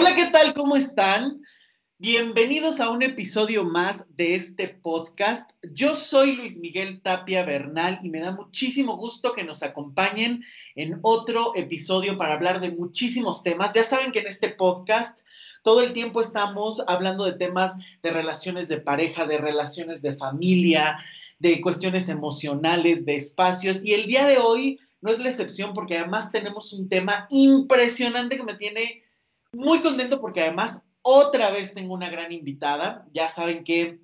Hola, ¿qué tal? ¿Cómo están? Bienvenidos a un episodio más de este podcast. Yo soy Luis Miguel Tapia Bernal y me da muchísimo gusto que nos acompañen en otro episodio para hablar de muchísimos temas. Ya saben que en este podcast todo el tiempo estamos hablando de temas de relaciones de pareja, de relaciones de familia, de cuestiones emocionales, de espacios. Y el día de hoy no es la excepción porque además tenemos un tema impresionante que me tiene muy contento porque además otra vez tengo una gran invitada. Ya saben que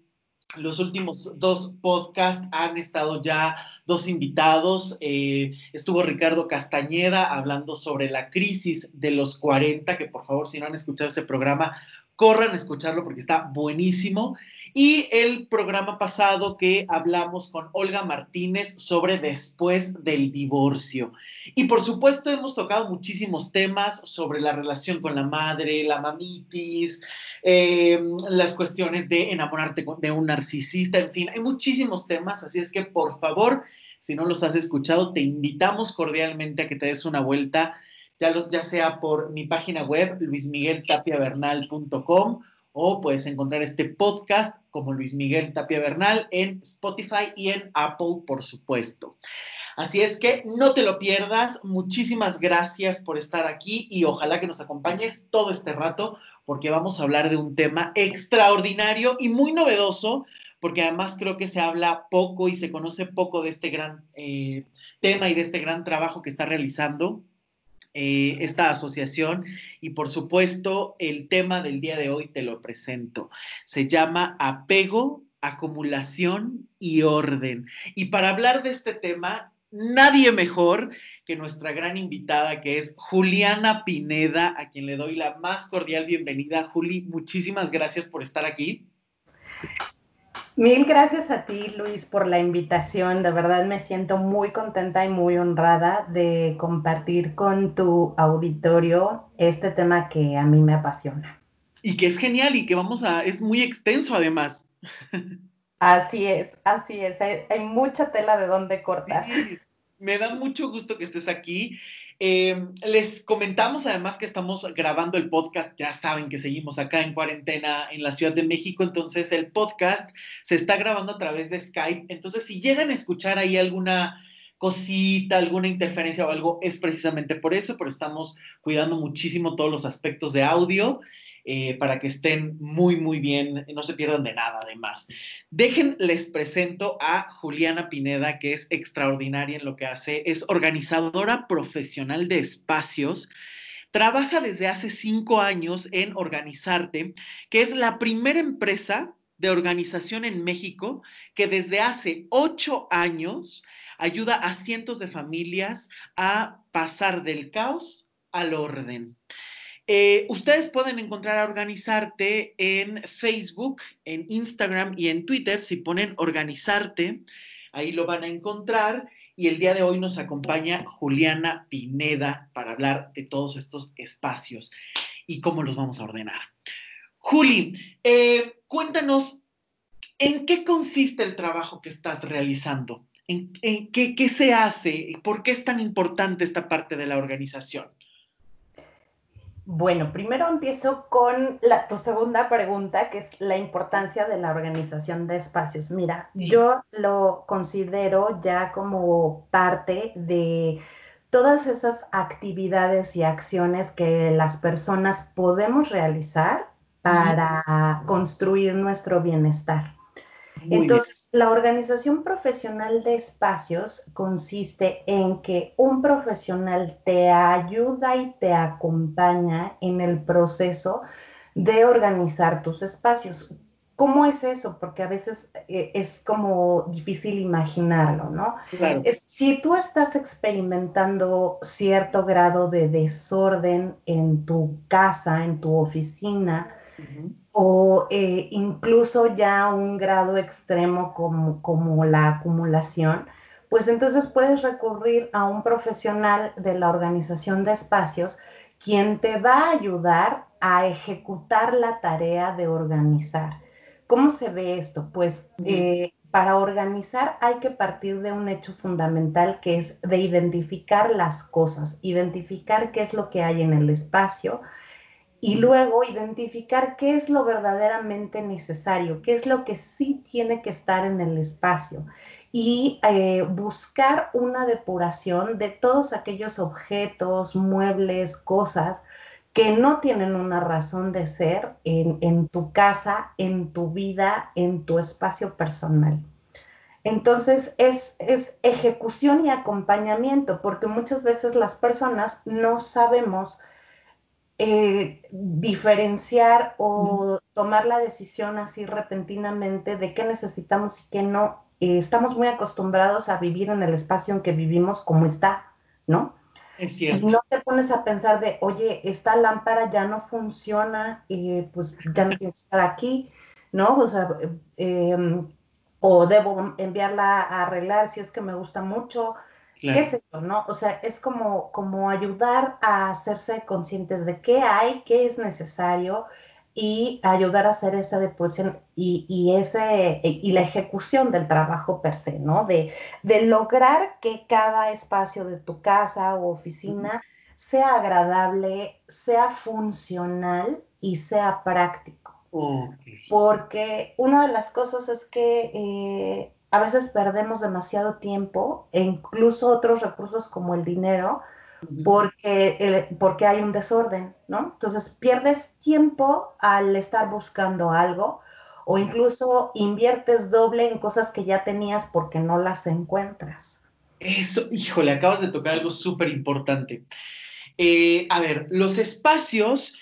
los últimos dos podcasts han estado ya dos invitados. Eh, estuvo Ricardo Castañeda hablando sobre la crisis de los 40, que por favor, si no han escuchado ese programa, corran a escucharlo porque está buenísimo. Y el programa pasado que hablamos con Olga Martínez sobre después del divorcio. Y por supuesto hemos tocado muchísimos temas sobre la relación con la madre, la mamitis, eh, las cuestiones de enamorarte de un narcisista, en fin, hay muchísimos temas, así es que por favor, si no los has escuchado, te invitamos cordialmente a que te des una vuelta, ya, los, ya sea por mi página web, luismigueltapiavernal.com o puedes encontrar este podcast como Luis Miguel Tapia Bernal en Spotify y en Apple, por supuesto. Así es que no te lo pierdas. Muchísimas gracias por estar aquí y ojalá que nos acompañes todo este rato porque vamos a hablar de un tema extraordinario y muy novedoso porque además creo que se habla poco y se conoce poco de este gran eh, tema y de este gran trabajo que está realizando eh, esta asociación y por supuesto el tema del día de hoy te lo presento. Se llama apego, acumulación y orden. Y para hablar de este tema, nadie mejor que nuestra gran invitada que es Juliana Pineda, a quien le doy la más cordial bienvenida. Juli, muchísimas gracias por estar aquí. Mil gracias a ti, Luis, por la invitación. De verdad me siento muy contenta y muy honrada de compartir con tu auditorio este tema que a mí me apasiona. Y que es genial y que vamos a, es muy extenso además. Así es, así es. Hay, mucha tela de dónde cortar. me da mucho gusto que estés aquí. Eh, les comentamos además que estamos grabando el podcast, ya saben que seguimos acá en cuarentena en la Ciudad de México, entonces el podcast se está grabando a través de Skype, entonces si llegan a escuchar ahí alguna cosita, alguna interferencia o algo, es precisamente por eso, pero estamos cuidando muchísimo todos los aspectos de audio eh, para que estén muy, muy bien, no se pierdan de nada además. Dejen, les presento a Juliana Pineda, que es extraordinaria en lo que hace, es organizadora profesional de espacios. Trabaja desde hace cinco años en Organizarte, que es la primera empresa de organización en México que desde hace ocho años ayuda a cientos de familias a pasar del caos al orden. Eh, ustedes pueden encontrar a Organizarte en Facebook, en Instagram y en Twitter. Si ponen Organizarte, ahí lo van a encontrar. Y el día de hoy nos acompaña Juliana Pineda para hablar de todos estos espacios y cómo los vamos a ordenar. Juli, eh, cuéntanos, ¿en qué consiste el trabajo que estás realizando? ¿En, qué, qué se hace? ¿Por qué es tan importante esta parte de la organización? Bueno, primero empiezo con la, tu segunda pregunta, que es la importancia de la organización de espacios. Mira, yo lo considero ya como parte de todas esas actividades y acciones que las personas podemos realizar para construir nuestro bienestar. Entonces, la organización profesional de espacios consiste en que un profesional te ayuda y te acompaña en el proceso de organizar tus espacios. ¿Cómo es eso? Porque a veces eh, es como difícil imaginarlo, ¿no? Claro. si tú estás experimentando cierto grado de desorden en tu casa, en tu oficina, o eh, incluso ya un grado extremo como, como la acumulación, pues entonces puedes recurrir a un profesional de la organización de espacios quien te va a ayudar a ejecutar la tarea de organizar. ¿Cómo se ve esto? Pues eh, para organizar hay que partir de un hecho fundamental que es de identificar las cosas, identificar qué es lo que hay en el espacio, y luego identificar qué es lo verdaderamente necesario, qué es lo que sí tiene que estar en el espacio y eh, buscar una depuración de todos aquellos objetos, muebles, cosas que no tienen una razón de ser en, tu casa, en tu vida, en tu espacio personal. Entonces es, es, ejecución y acompañamiento, porque muchas veces las personas no sabemos eh, diferenciar o tomar la decisión así repentinamente de qué necesitamos y qué no. Eh, estamos muy acostumbrados a vivir en el espacio en que vivimos como está, ¿no? Es cierto. Y no te pones a pensar de, oye, esta lámpara ya no funciona, eh, pues ya no tiene que estar aquí, ¿no? O sea, em, o debo enviarla a arreglar si es que me gusta mucho, qué es eso, ¿no? O sea, es como, como ayudar a hacerse conscientes de qué hay, qué es necesario y ayudar a hacer esa depuración y, ese, y la ejecución del trabajo per se, ¿no? De, de lograr que cada espacio de tu casa o oficina sea agradable, sea funcional y sea práctico. Porque una de las cosas es que eh, a veces perdemos demasiado tiempo e incluso otros recursos como el dinero porque, porque hay un desorden, ¿no? Entonces pierdes tiempo al estar buscando algo o incluso inviertes doble en cosas que ya tenías porque no las encuentras. Eso, híjole, acabas de tocar algo súper importante. Eh, a ver, los espacios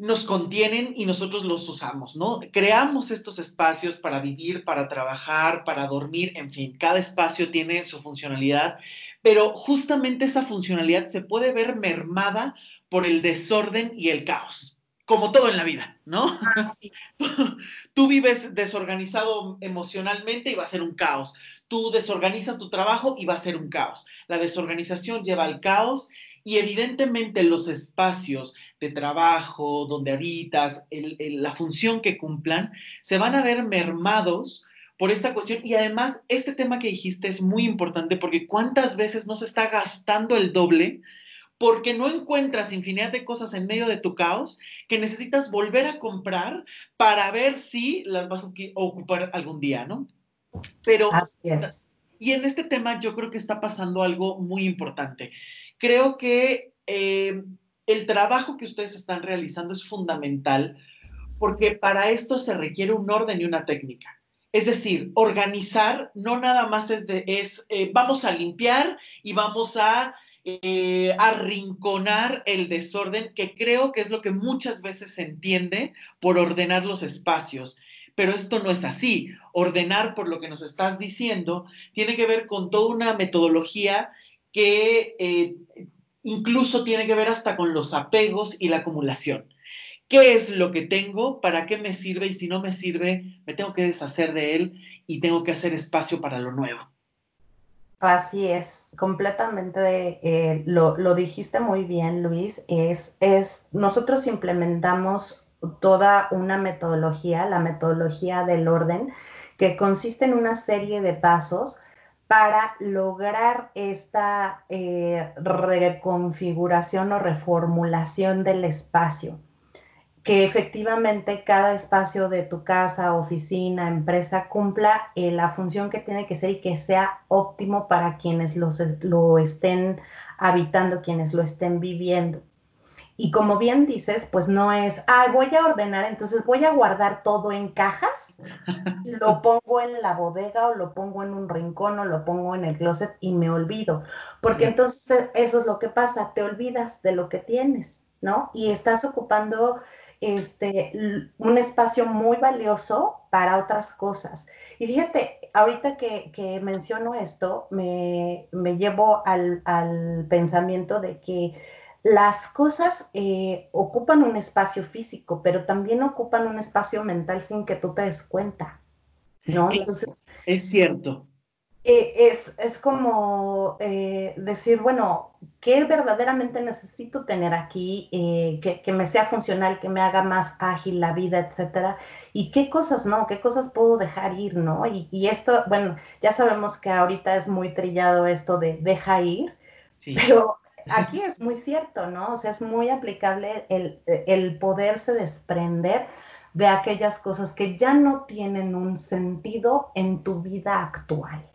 nos contienen y nosotros los usamos, ¿no? Creamos estos espacios para vivir, para trabajar, para dormir, en fin, cada espacio tiene su funcionalidad, pero justamente esa funcionalidad se puede ver mermada por el desorden y el caos, como todo en la vida, ¿no? Ah, Tú vives desorganizado emocionalmente y va a ser un caos. Tú desorganizas tu trabajo y va a ser un caos. La desorganización lleva al caos y evidentemente los espacios de trabajo, donde habitas, la función que cumplan, se van a ver mermados por esta cuestión. Y además, este tema que dijiste es muy importante porque cuántas veces no se está gastando el doble porque no encuentras infinidad de cosas en medio de tu caos que necesitas volver a comprar para ver si las vas a ocupar algún día, ¿no? Pero... Y en este tema yo creo que está pasando algo muy importante. Creo que eh, el trabajo que ustedes están realizando es fundamental porque para esto se requiere un orden y una técnica. Es decir, organizar no nada más es de, es, eh, vamos a limpiar y vamos a eh, arrinconar el desorden, que creo que es lo que muchas veces se entiende por ordenar los espacios. Pero esto no es así. Ordenar, por lo que nos estás diciendo, tiene que ver con toda una metodología que eh, incluso tiene que ver hasta con los apegos y la acumulación qué es lo que tengo, para qué me sirve y si no me sirve, me tengo que deshacer de él y tengo que hacer espacio para lo nuevo. Así es, completamente eh, lo, dijiste muy bien, Luis. Es, es, nosotros implementamos toda una metodología, la metodología del orden, que consiste en una serie de pasos para lograr esta eh, reconfiguración o reformulación del espacio que efectivamente cada espacio de tu casa, oficina, empresa cumpla eh, la función que tiene que ser y que sea óptimo para quienes lo estén habitando, quienes lo estén viviendo. Y como bien dices, pues no es, ah, voy a ordenar, entonces voy a guardar todo en cajas, lo pongo en la bodega o lo pongo en un rincón o lo pongo en el closet y me olvido. Porque entonces eso es lo que pasa, te olvidas de lo que tienes, ¿no? Y estás ocupando este, un espacio muy valioso para otras cosas. Y fíjate, ahorita que, menciono esto, me, llevo al, pensamiento de que las cosas eh, ocupan un espacio físico, pero también ocupan un espacio mental sin que tú te des cuenta. ¿no? Entonces, es cierto. Eh, es, como eh, decir, bueno, ¿qué verdaderamente necesito tener aquí eh, que, me sea funcional, que me haga más ágil la vida, etcétera? Y qué cosas no, qué cosas puedo dejar ir, ¿no? Y, esto, bueno, ya sabemos que ahorita es muy trillado esto de deja ir, pero aquí es muy cierto, ¿no? O sea, es muy aplicable el, el poderse desprender de aquellas cosas que ya no tienen un sentido en tu vida actual.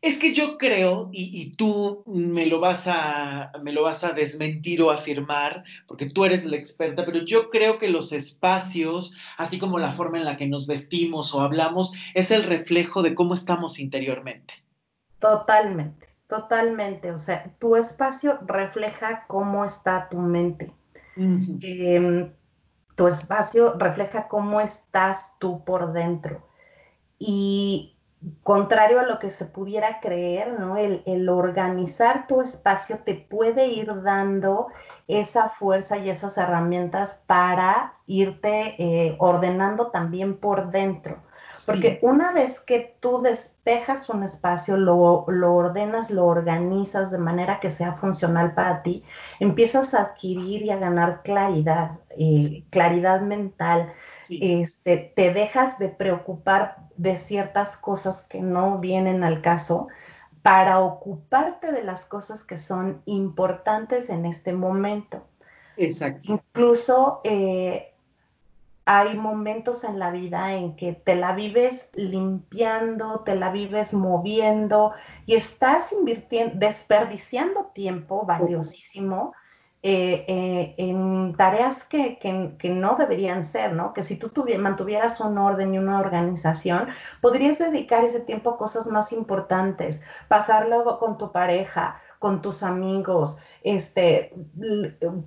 Es que yo creo, y, tú me lo, vas a, me lo vas a desmentir o afirmar, porque tú eres la experta, pero yo creo que los espacios, así como la forma en la que nos vestimos o hablamos, es el reflejo de cómo estamos interiormente. Totalmente, totalmente. O sea, tu espacio refleja cómo está tu mente. Em, tu espacio refleja cómo estás tú por dentro. Y contrario a lo que se pudiera creer, ¿no? El, organizar tu espacio te puede ir dando esa fuerza y esas herramientas para irte eh, ordenando también por dentro. Porque una vez que tú despejas un espacio, lo, lo, ordenas, lo organizas de manera que sea funcional para ti, empiezas a adquirir y a ganar claridad, eh, claridad mental. Este, te dejas de preocupar de ciertas cosas que no vienen al caso para ocuparte de las cosas que son importantes en este momento. Exacto. Incluso eh, hay momentos en la vida en que te la vives limpiando, te la vives moviendo y estás invirtiendo, desperdiciando tiempo valiosísimo eh, eh, en tareas que, no deberían ser, ¿no? Que si tú mantuvieras un orden y una organización, podrías dedicar ese tiempo a cosas más importantes, pasarlo con tu pareja, con tus amigos, este,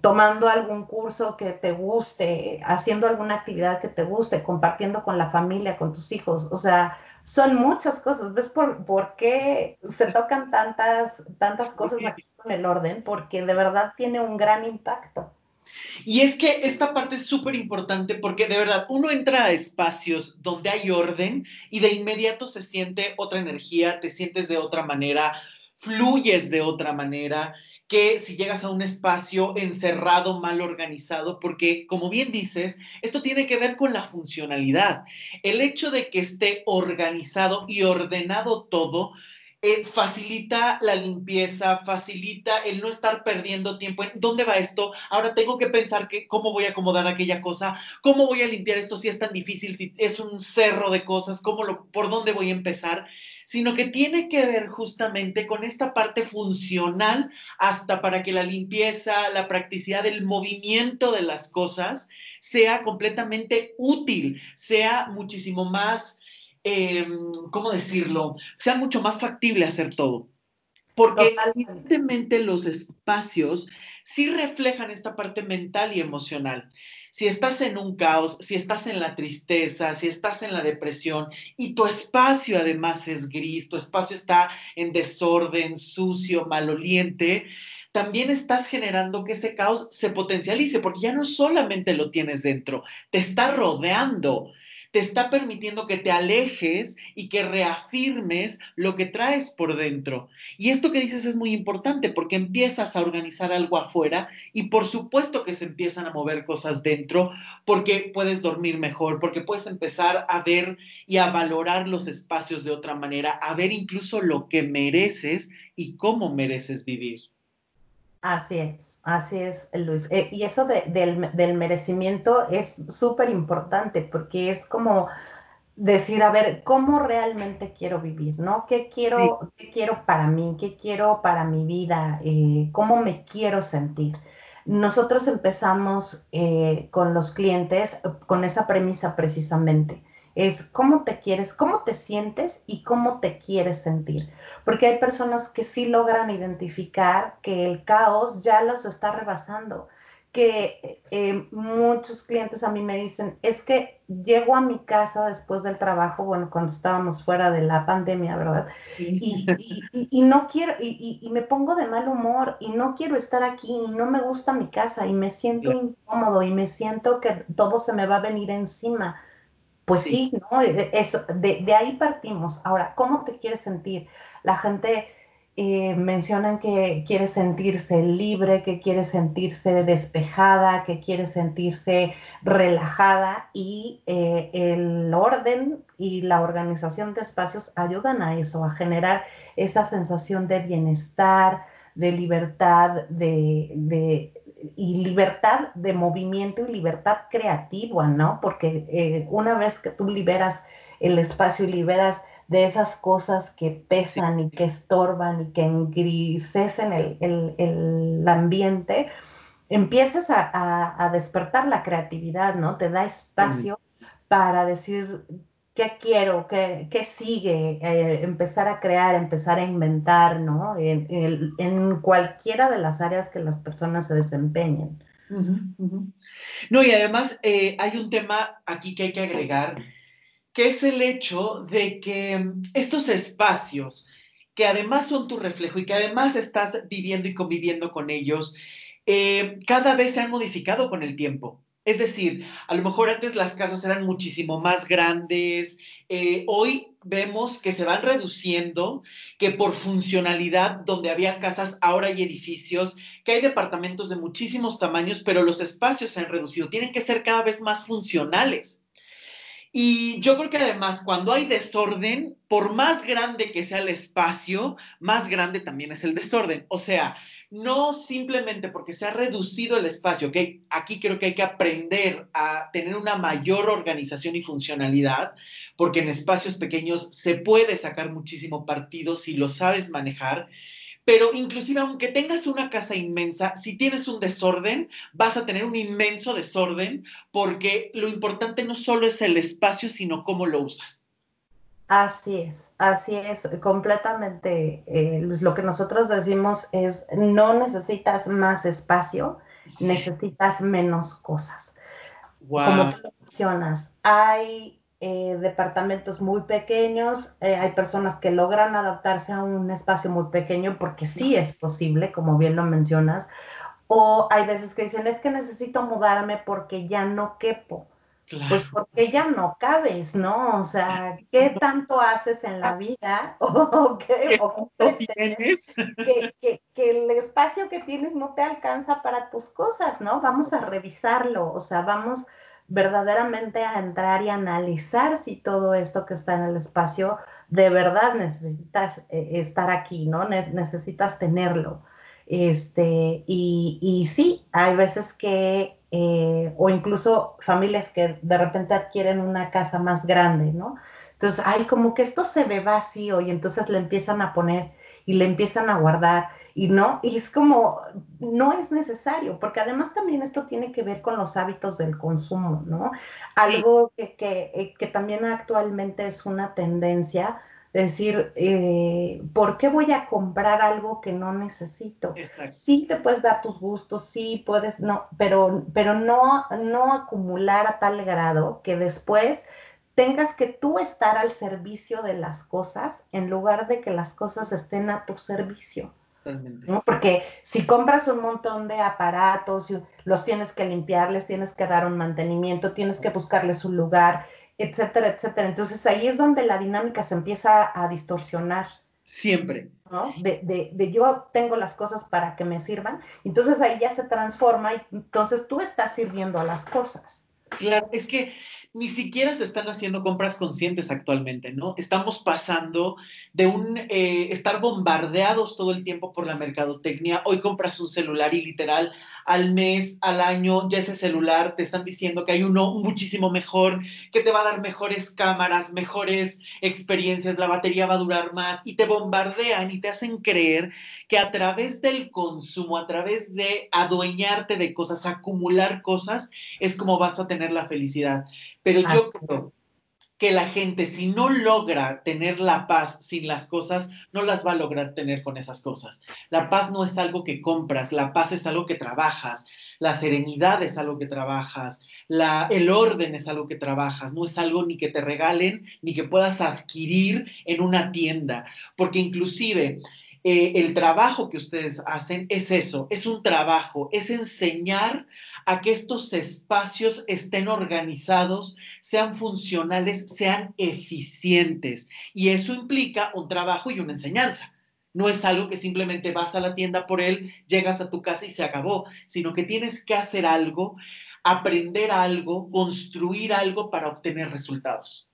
tomando algún curso que te guste, haciendo alguna actividad que te guste, compartiendo con la familia, con tus hijos, o sea, son muchas cosas. ¿Ves por, por qué se tocan tantas, tantas cosas aquí con el orden? Porque de verdad tiene un gran impacto. Y es que esta parte es súper importante porque de verdad uno entra a espacios donde hay orden y de inmediato se siente otra energía, te sientes de otra manera, fluyes de otra manera que si llegas a un espacio encerrado, mal organizado, porque como bien dices, esto tiene que ver con la funcionalidad. El hecho de que esté organizado y ordenado todo, eh, facilita la limpieza, facilita el no estar perdiendo tiempo dónde va esto. Ahora tengo que pensar que cómo voy a acomodar aquella cosa, cómo voy a limpiar esto si es tan difícil, si es un cerro de cosas, cómo lo, por dónde voy a empezar sino que tiene que ver justamente con esta parte funcional hasta para que la limpieza, la practicidad del movimiento de las cosas sea completamente útil, sea muchísimo más, em, ¿cómo decirlo? Sea mucho más factible hacer todo. Porque evidentemente los espacios sí reflejan esta parte mental y emocional si estás en un caos, si estás en la tristeza, si estás en la depresión y tu espacio además es gris, tu espacio está en desorden, sucio, maloliente, también estás generando que ese caos se potencialice, porque ya no solamente lo tienes dentro, te está rodeando te está permitiendo que te alejes y que reafirmes lo que traes por dentro. Y esto que dices es muy importante porque empiezas a organizar algo afuera y por supuesto que se empiezan a mover cosas dentro porque puedes dormir mejor, porque puedes empezar a ver y a valorar los espacios de otra manera, a ver incluso lo que mereces y cómo mereces vivir. Así es, así es, Luis. Eh, y eso del, merecimiento es súper importante porque es como decir, a ver, ¿cómo realmente quiero vivir? ¿No? ¿Qué quiero, ¿qué quiero para mí? ¿Qué quiero para mi vida? Eh, ¿Cómo me quiero sentir? Nosotros empezamos eh, con los clientes con esa premisa precisamente es cómo te quieres, cómo te sientes y cómo te quieres sentir. Porque hay personas que sí logran identificar que el caos ya los está rebasando. Que eh, muchos clientes a mí me dicen, es que llego a mi casa después del trabajo, bueno, cuando estábamos fuera de la pandemia, ¿verdad? Y, no quiero, y, me pongo de mal humor y no quiero estar aquí y no me gusta mi casa y me siento incómodo y me siento que todo se me va a venir encima pues sí, ¿no? Eso, de, ahí partimos. Ahora, ¿cómo te quieres sentir? La gente eh, menciona que quiere sentirse libre, que quiere sentirse despejada, que quiere sentirse relajada y eh, el orden y la organización de espacios ayudan a eso, a generar esa sensación de bienestar, de libertad, de, y libertad de movimiento y libertad creativa, ¿no? Porque eh, una vez que tú liberas el espacio y liberas de esas cosas que pesan y que estorban y que engrisecen el, el, ambiente, empiezas a, despertar la creatividad, ¿no? Te da espacio para decir, ¿qué quiero? ¿Qué, qué sigue? Eh, empezar a crear, empezar a inventar, ¿no? En, en, cualquiera de las áreas que las personas se desempeñen. No, y además eh, hay un tema aquí que hay que agregar, que es el hecho de que estos espacios, que además son tu reflejo y que además estás viviendo y conviviendo con ellos, eh, cada vez se han modificado con el tiempo. Es decir, a lo mejor antes las casas eran muchísimo más grandes, eh, hoy vemos que se van reduciendo, que por funcionalidad, donde había casas, ahora hay edificios, que hay departamentos de muchísimos tamaños, pero los espacios se han reducido, tienen que ser cada vez más funcionales. Y yo creo que además cuando hay desorden, por más grande que sea el espacio, más grande también es el desorden. O sea, no simplemente porque se ha reducido el espacio, que aquí creo que hay que aprender a tener una mayor organización y funcionalidad, porque en espacios pequeños se puede sacar muchísimo partido si lo sabes manejar. Pero inclusive aunque tengas una casa inmensa, si tienes un desorden, vas a tener un inmenso desorden porque lo importante no solo es el espacio, sino cómo lo usas. Así es, así es, completamente. Eh, lo que nosotros decimos es, no necesitas más espacio, necesitas menos cosas. Como tú mencionas, hay eh, departamentos muy pequeños, eh, hay personas que logran adaptarse a un espacio muy pequeño porque sí es posible, como bien lo mencionas, o hay veces que dicen, es que necesito mudarme porque ya no quepo. Pues porque ya no cabes, ¿no? O sea, ¿qué tanto haces en la vida? ¿O qué, tienes? Que, el espacio que tienes no te alcanza para tus cosas, ¿no? Vamos a revisarlo, o sea, vamos verdaderamente a entrar y analizar si todo esto que está en el espacio de verdad necesitas eh, estar aquí, ¿no? necesitas tenerlo. Este, y, y sí, hay veces que eh, o incluso familias que de repente adquieren una casa más grande, ¿no? Entonces, hay como que esto se ve vacío y entonces le empiezan a poner y le empiezan a guardar y no, y es como, no es necesario, porque además también esto tiene que ver con los hábitos del consumo, ¿no? Algo que, que, eh, que también actualmente es una tendencia decir, eh, ¿por qué voy a comprar algo que no necesito? Sí te puedes dar tus gustos, sí puedes, no, pero, pero no, no acumular a tal grado que después tengas que tú estar al servicio de las cosas en lugar de que las cosas estén a tu servicio. ¿no? Porque si compras un montón de aparatos, los tienes que limpiar, les tienes que dar un mantenimiento, tienes que buscarles un lugar, etcétera, etcétera. Entonces ahí es donde la dinámica se empieza a distorsionar. Siempre. ¿no? De, de, de, yo tengo las cosas para que me sirvan, entonces ahí ya se transforma y entonces tú estás sirviendo a las cosas. Claro, es que ni siquiera se están haciendo compras conscientes actualmente, ¿no? Estamos pasando de un eh, estar bombardeados todo el tiempo por la mercadotecnia. Hoy compras un celular y literal al mes, al año, ya ese celular te están diciendo que hay uno muchísimo mejor, que te va a dar mejores cámaras, mejores experiencias, la batería va a durar más y te bombardean y te hacen creer que a través del consumo, a través de adueñarte de cosas, acumular cosas, es como vas a tener la felicidad. Pero yo creo que la gente, si no logra tener la paz sin las cosas, no las va a lograr tener con esas cosas. La paz no es algo que compras, la paz es algo que trabajas, la serenidad es algo que trabajas, la, el orden es algo que trabajas, no es algo ni que te regalen ni que puedas adquirir en una tienda, porque inclusive eh, el trabajo que ustedes hacen es eso, es un trabajo, es enseñar a que estos espacios estén organizados, sean funcionales, sean eficientes. Y eso implica un trabajo y una enseñanza. No es algo que simplemente vas a la tienda por él, llegas a tu casa y se acabó, sino que tienes que hacer algo, aprender algo, construir algo para obtener resultados.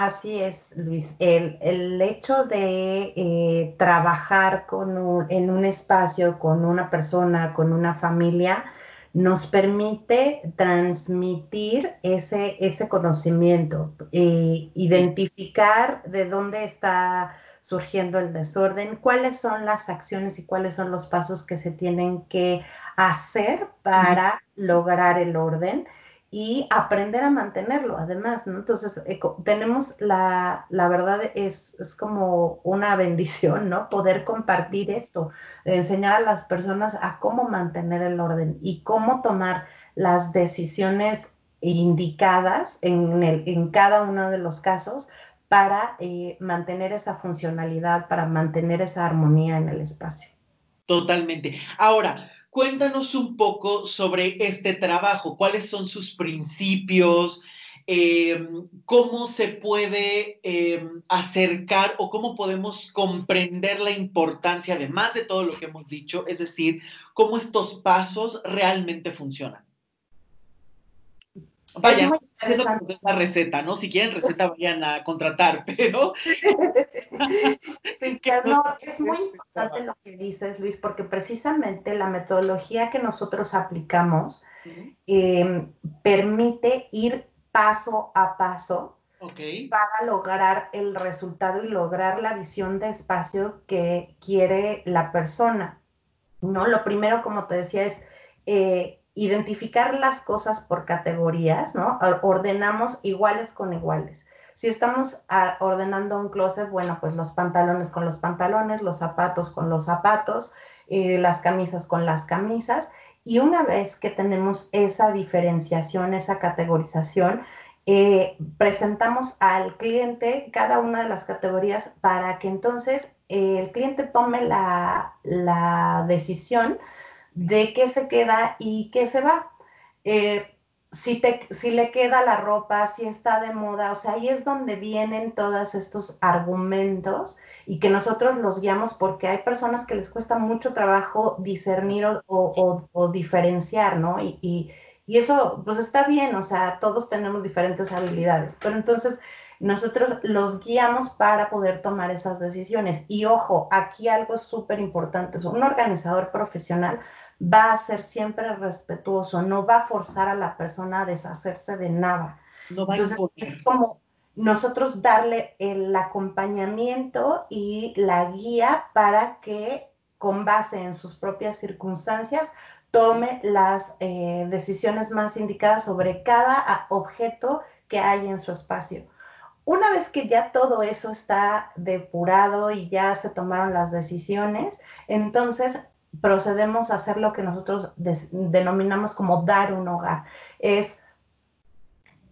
Así es, Luis. El, hecho de eh, trabajar con en un espacio, con una persona, con una familia, nos permite transmitir ese, ese conocimiento, eh, identificar de dónde está surgiendo el desorden, cuáles son las acciones y cuáles son los pasos que se tienen que hacer para lograr el orden y aprender a mantenerlo, además, ¿no? Entonces, eh, tenemos la, la verdad es, es, como una bendición, ¿no? Poder compartir esto, enseñar a las personas a cómo mantener el orden y cómo tomar las decisiones indicadas en, el, en cada uno de los casos para eh, mantener esa funcionalidad, para mantener esa armonía en el espacio. Totalmente. Ahora, Cuéntanos un poco sobre este trabajo, cuáles son sus principios, em, cómo se puede em, acercar o cómo podemos comprender la importancia, además de todo lo que hemos dicho, es decir, cómo estos pasos realmente funcionan. Vaya, es la receta, ¿no? Si quieren receta, vayan a contratar, pero. no, es muy importante lo que dices, Luis, porque precisamente la metodología que nosotros aplicamos em, permite ir paso a paso para lograr el resultado y lograr la visión de espacio que quiere la persona. ¿no? Lo primero, como te decía, es eh, identificar las cosas por categorías, ¿no? Ordenamos iguales con iguales. Si estamos ah, ordenando un closet, bueno, pues los pantalones con los pantalones, los zapatos con los zapatos, eh, las camisas con las camisas. Y una vez que tenemos esa diferenciación, esa categorización, eh, presentamos al cliente cada una de las categorías para que entonces eh, el cliente tome la, la decisión de qué se queda y qué se va. Eh, si, te, si le queda la ropa, si está de moda, o sea, ahí es donde vienen todos estos argumentos y que nosotros los guiamos porque hay personas que les cuesta mucho trabajo discernir o, diferenciar, ¿no? Y, y, y, eso, pues está bien, o sea, todos tenemos diferentes habilidades, pero entonces nosotros los guiamos para poder tomar esas decisiones. Y ojo, aquí algo súper importante, un organizador profesional va a ser siempre respetuoso, no va a forzar a la persona a deshacerse de nada. Entonces, es como nosotros darle el acompañamiento y la guía para que con base en sus propias circunstancias tome las eh, decisiones más indicadas sobre cada objeto que hay en su espacio. Una vez que ya todo eso está depurado y ya se tomaron las decisiones, entonces procedemos a hacer lo que nosotros denominamos como dar un hogar. Es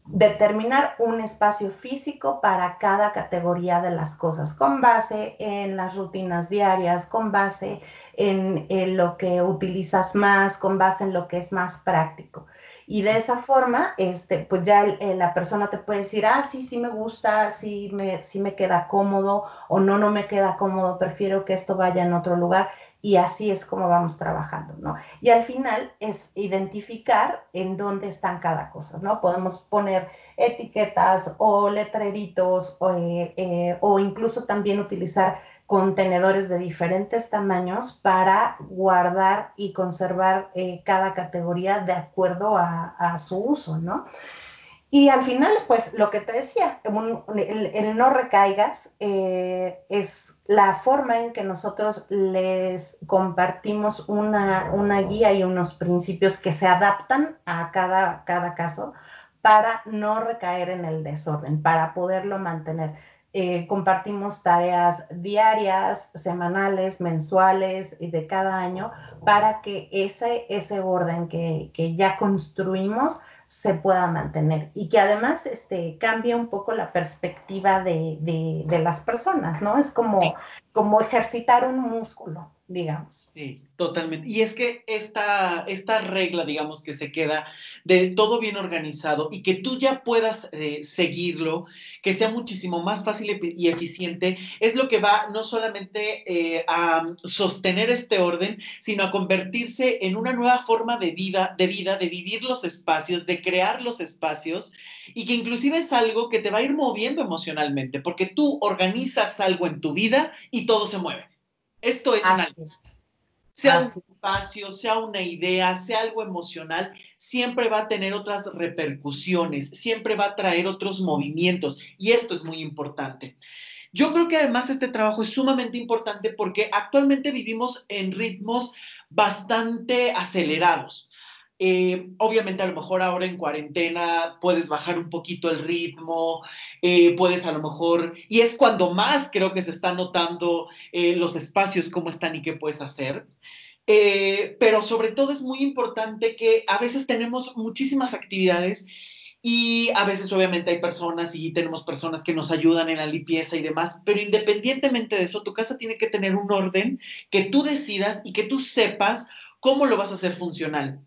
determinar un espacio físico para cada categoría de las cosas, con base en las rutinas diarias, con base en, lo que utilizas más, con base en lo que es más práctico. Y de esa forma, este, pues ya la persona te puede decir, ah, sí, sí me gusta, sí me, sí me queda cómodo, o no, no me queda cómodo, prefiero que esto vaya en otro lugar y así es como vamos trabajando, ¿no? Y al final es identificar en dónde están cada cosa, ¿no? Podemos poner etiquetas o letreritos o, eh, eh, incluso también utilizar contenedores de diferentes tamaños para guardar y conservar eh, cada categoría de acuerdo a, a su uso, ¿no? Y al final, pues lo que te decía, el, no recaigas eh, es la forma en que nosotros les compartimos una, guía y unos principios que se adaptan a cada, cada caso para no recaer en el desorden, para poderlo mantener. Eh, compartimos tareas diarias, semanales, mensuales y de cada año para que ese, ese orden que, que ya construimos se pueda mantener y que además este, cambie un poco la perspectiva de, las personas, ¿no? Es como, como ejercitar un músculo. Digamos. Sí, totalmente. Y es que esta, esta regla, digamos, que se queda de todo bien organizado y que tú ya puedas eh, seguirlo, que sea muchísimo más fácil y eficiente, es lo que va no solamente eh, a sostener este orden, sino a convertirse en una nueva forma de vida, de vida, de vivir los espacios, de crear los espacios y que inclusive es algo que te va a ir moviendo emocionalmente, porque tú organizas algo en tu vida y todo se mueve. Esto es una sea un espacio, sea una idea, sea algo emocional, siempre va a tener otras repercusiones, siempre va a traer otros movimientos y esto es muy importante. Yo creo que además este trabajo es sumamente importante porque actualmente vivimos en ritmos bastante acelerados. Eh, obviamente a lo mejor ahora en cuarentena puedes bajar un poquito el ritmo, eh, puedes a lo mejor, y es cuando más creo que se está notando eh, los espacios, cómo están y qué puedes hacer. pero sobre todo es muy importante que a veces tenemos muchísimas actividades y a veces obviamente hay personas y tenemos personas que nos ayudan en la limpieza y demás, pero independientemente de eso, tu casa tiene que tener un orden que tú decidas y que tú sepas cómo lo vas a hacer funcional.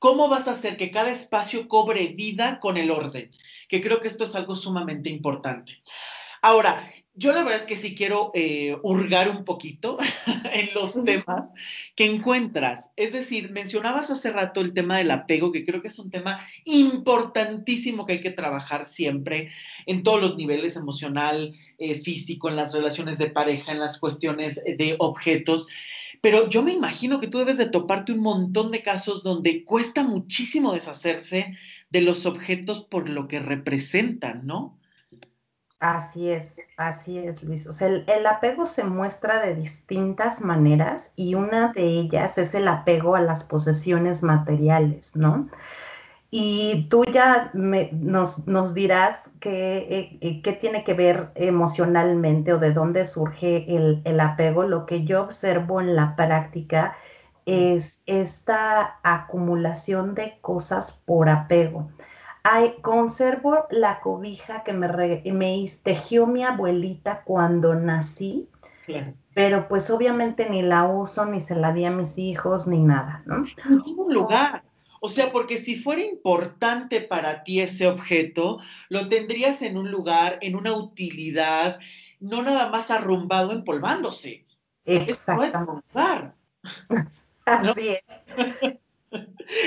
¿Cómo vas a hacer que cada espacio cobre vida con el orden? Que creo que esto es algo sumamente importante. Ahora, yo la verdad es que sí quiero eh, hurgar un poquito en los temas que encuentras. Es decir, mencionabas hace rato el tema del apego, que creo que es un tema importantísimo que hay que trabajar siempre en todos los niveles, emocional, eh, físico, en las relaciones de pareja, en las cuestiones de objetos. Pero yo me imagino que tú debes de toparte un montón de casos donde cuesta muchísimo deshacerse de los objetos por lo que representan, ¿no? Así es, así es, Luis. O sea, el, el, apego se muestra de distintas maneras y una de ellas es el apego a las posesiones materiales, ¿no? Y tú ya nos, dirás qué, eh, qué, tiene que ver emocionalmente o de dónde surge el, apego. Lo que yo observo en la práctica es esta acumulación de cosas por apego. conservo la cobija que me, me tejió mi abuelita cuando nací, pero pues obviamente ni la uso, ni se la di a mis hijos, ni nada, ¿no? En un lugar. O sea, porque si fuera importante para ti ese objeto, lo tendrías en un lugar, en una utilidad, no nada más arrumbado empolvándose. Exacto. Así es.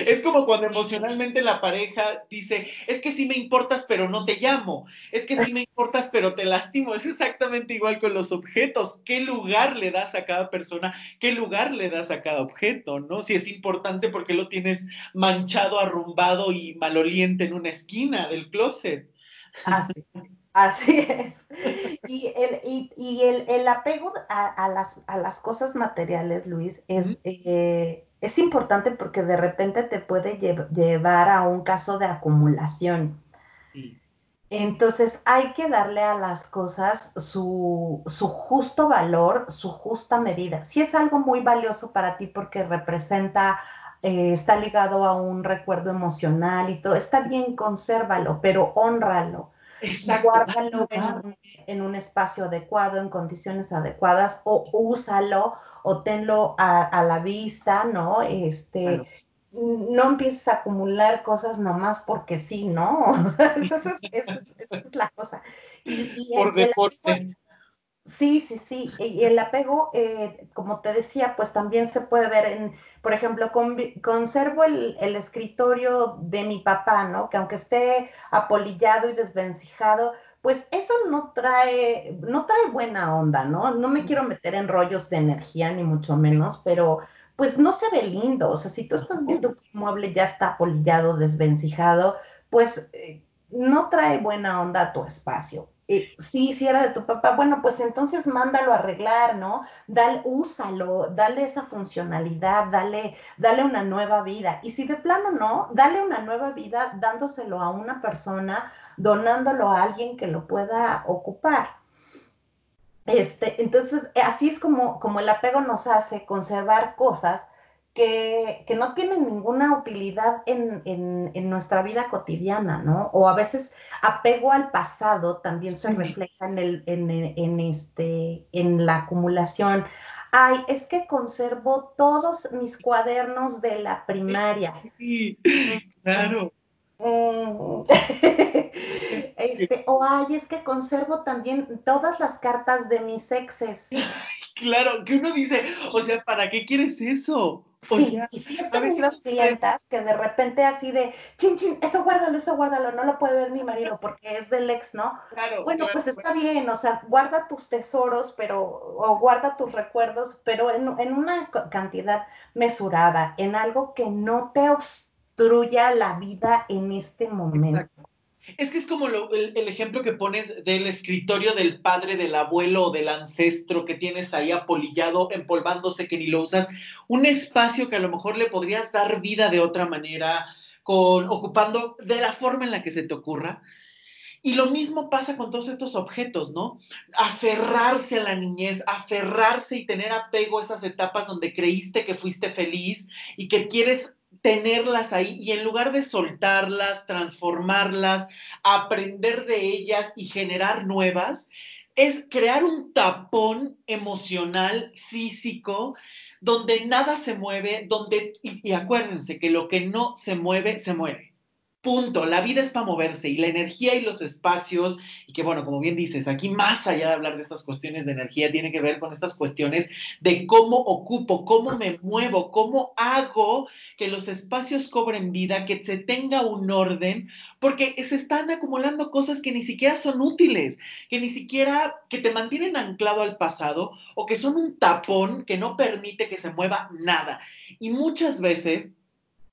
Es como cuando emocionalmente la pareja dice, es que sí me importas, pero no te llamo. Es que sí me importas, pero te lastimo. Es exactamente igual con los objetos. ¿Qué lugar le das a cada persona? ¿Qué lugar le das a cada objeto? ¿No? Si es importante porque lo tienes manchado, arrumbado y maloliente en una esquina del closet. Así, así es. Y el, y, el, apego a, las, a, las, cosas materiales, Luis, es es importante porque de repente te puede llevar a un caso de acumulación. Entonces hay que darle a las cosas su, justo valor, su justa medida. Si es algo muy valioso para ti porque representa, eh, está ligado a un recuerdo emocional y todo, está bien, consérvalo, pero honralo. Exacto. Guárdalo en un, espacio adecuado, en condiciones adecuadas, o úsalo, o tenlo a, la vista, ¿no? Este, no empieces a acumular cosas nomás porque sí, ¿no? esa, es, la cosa. Por deporte. Sí, sí, sí. Y el apego, eh, como te decía, pues también se puede ver en, por ejemplo, conservo el, escritorio de mi papá, ¿no? Que aunque esté apolillado y desvencijado, pues eso no trae, no trae buena onda, ¿no? No me quiero meter en rollos de energía, ni mucho menos, pero pues no se ve lindo. O sea, si tú estás viendo que un mueble ya está apolillado, desvencijado, pues eh, no trae buena onda a tu espacio. Eh, sí, si era de tu papá, bueno, pues entonces mándalo a arreglar, ¿no? Dale, úsalo, dale esa funcionalidad, dale, dale una nueva vida. Y si de plano no, dale una nueva vida dándoselo a una persona, donándolo a alguien que lo pueda ocupar. Este, entonces, así es como, como el apego nos hace conservar cosas que, no tienen ninguna utilidad en, nuestra vida cotidiana, ¿no? O a veces apego al pasado también se refleja en, el, en, este, en la acumulación Ay, es que conservo todos mis cuadernos de la primaria. Sí, claro. Mm. Este, o ay, es que conservo también todas las cartas de mis exes. Claro, que uno dice, o sea, ¿para qué quieres eso? Sí, y sí he tenido clientas que de repente así de, chin, chin, eso guárdalo, eso guárdalo, no lo puede ver mi marido porque es del ex, ¿no? Claro, bueno, pues está bien, o sea, guarda tus tesoros, pero, o guarda tus recuerdos, pero en, en una cantidad mesurada, en algo que no te obstruya la vida en este momento. Exacto. Es que es como el, ejemplo que pones del escritorio del padre, del abuelo o del ancestro que tienes ahí apolillado, empolvándose, que ni lo usas. Un espacio que a lo mejor le podrías dar vida de otra manera, ocupando de la forma en la que se te ocurra. Y lo mismo pasa con todos estos objetos, ¿no? Aferrarse a la niñez, aferrarse y tener apego a esas etapas donde creíste que fuiste feliz y que quieres tenerlas ahí y en lugar de soltarlas, transformarlas, aprender de ellas y generar nuevas, es crear un tapón emocional, físico, donde nada se mueve, donde, y, acuérdense que lo que no se mueve, se muere. Punto. La vida es para moverse y la energía y los espacios, y que bueno, como bien dices, aquí más allá de hablar de estas cuestiones de energía, tiene que ver con estas cuestiones de cómo ocupo, cómo me muevo, cómo hago que los espacios cobren vida, que se tenga un orden, porque se están acumulando cosas que ni siquiera son útiles, que ni siquiera, que te mantienen anclado al pasado o que son un tapón que no permite que se mueva nada. Y muchas veces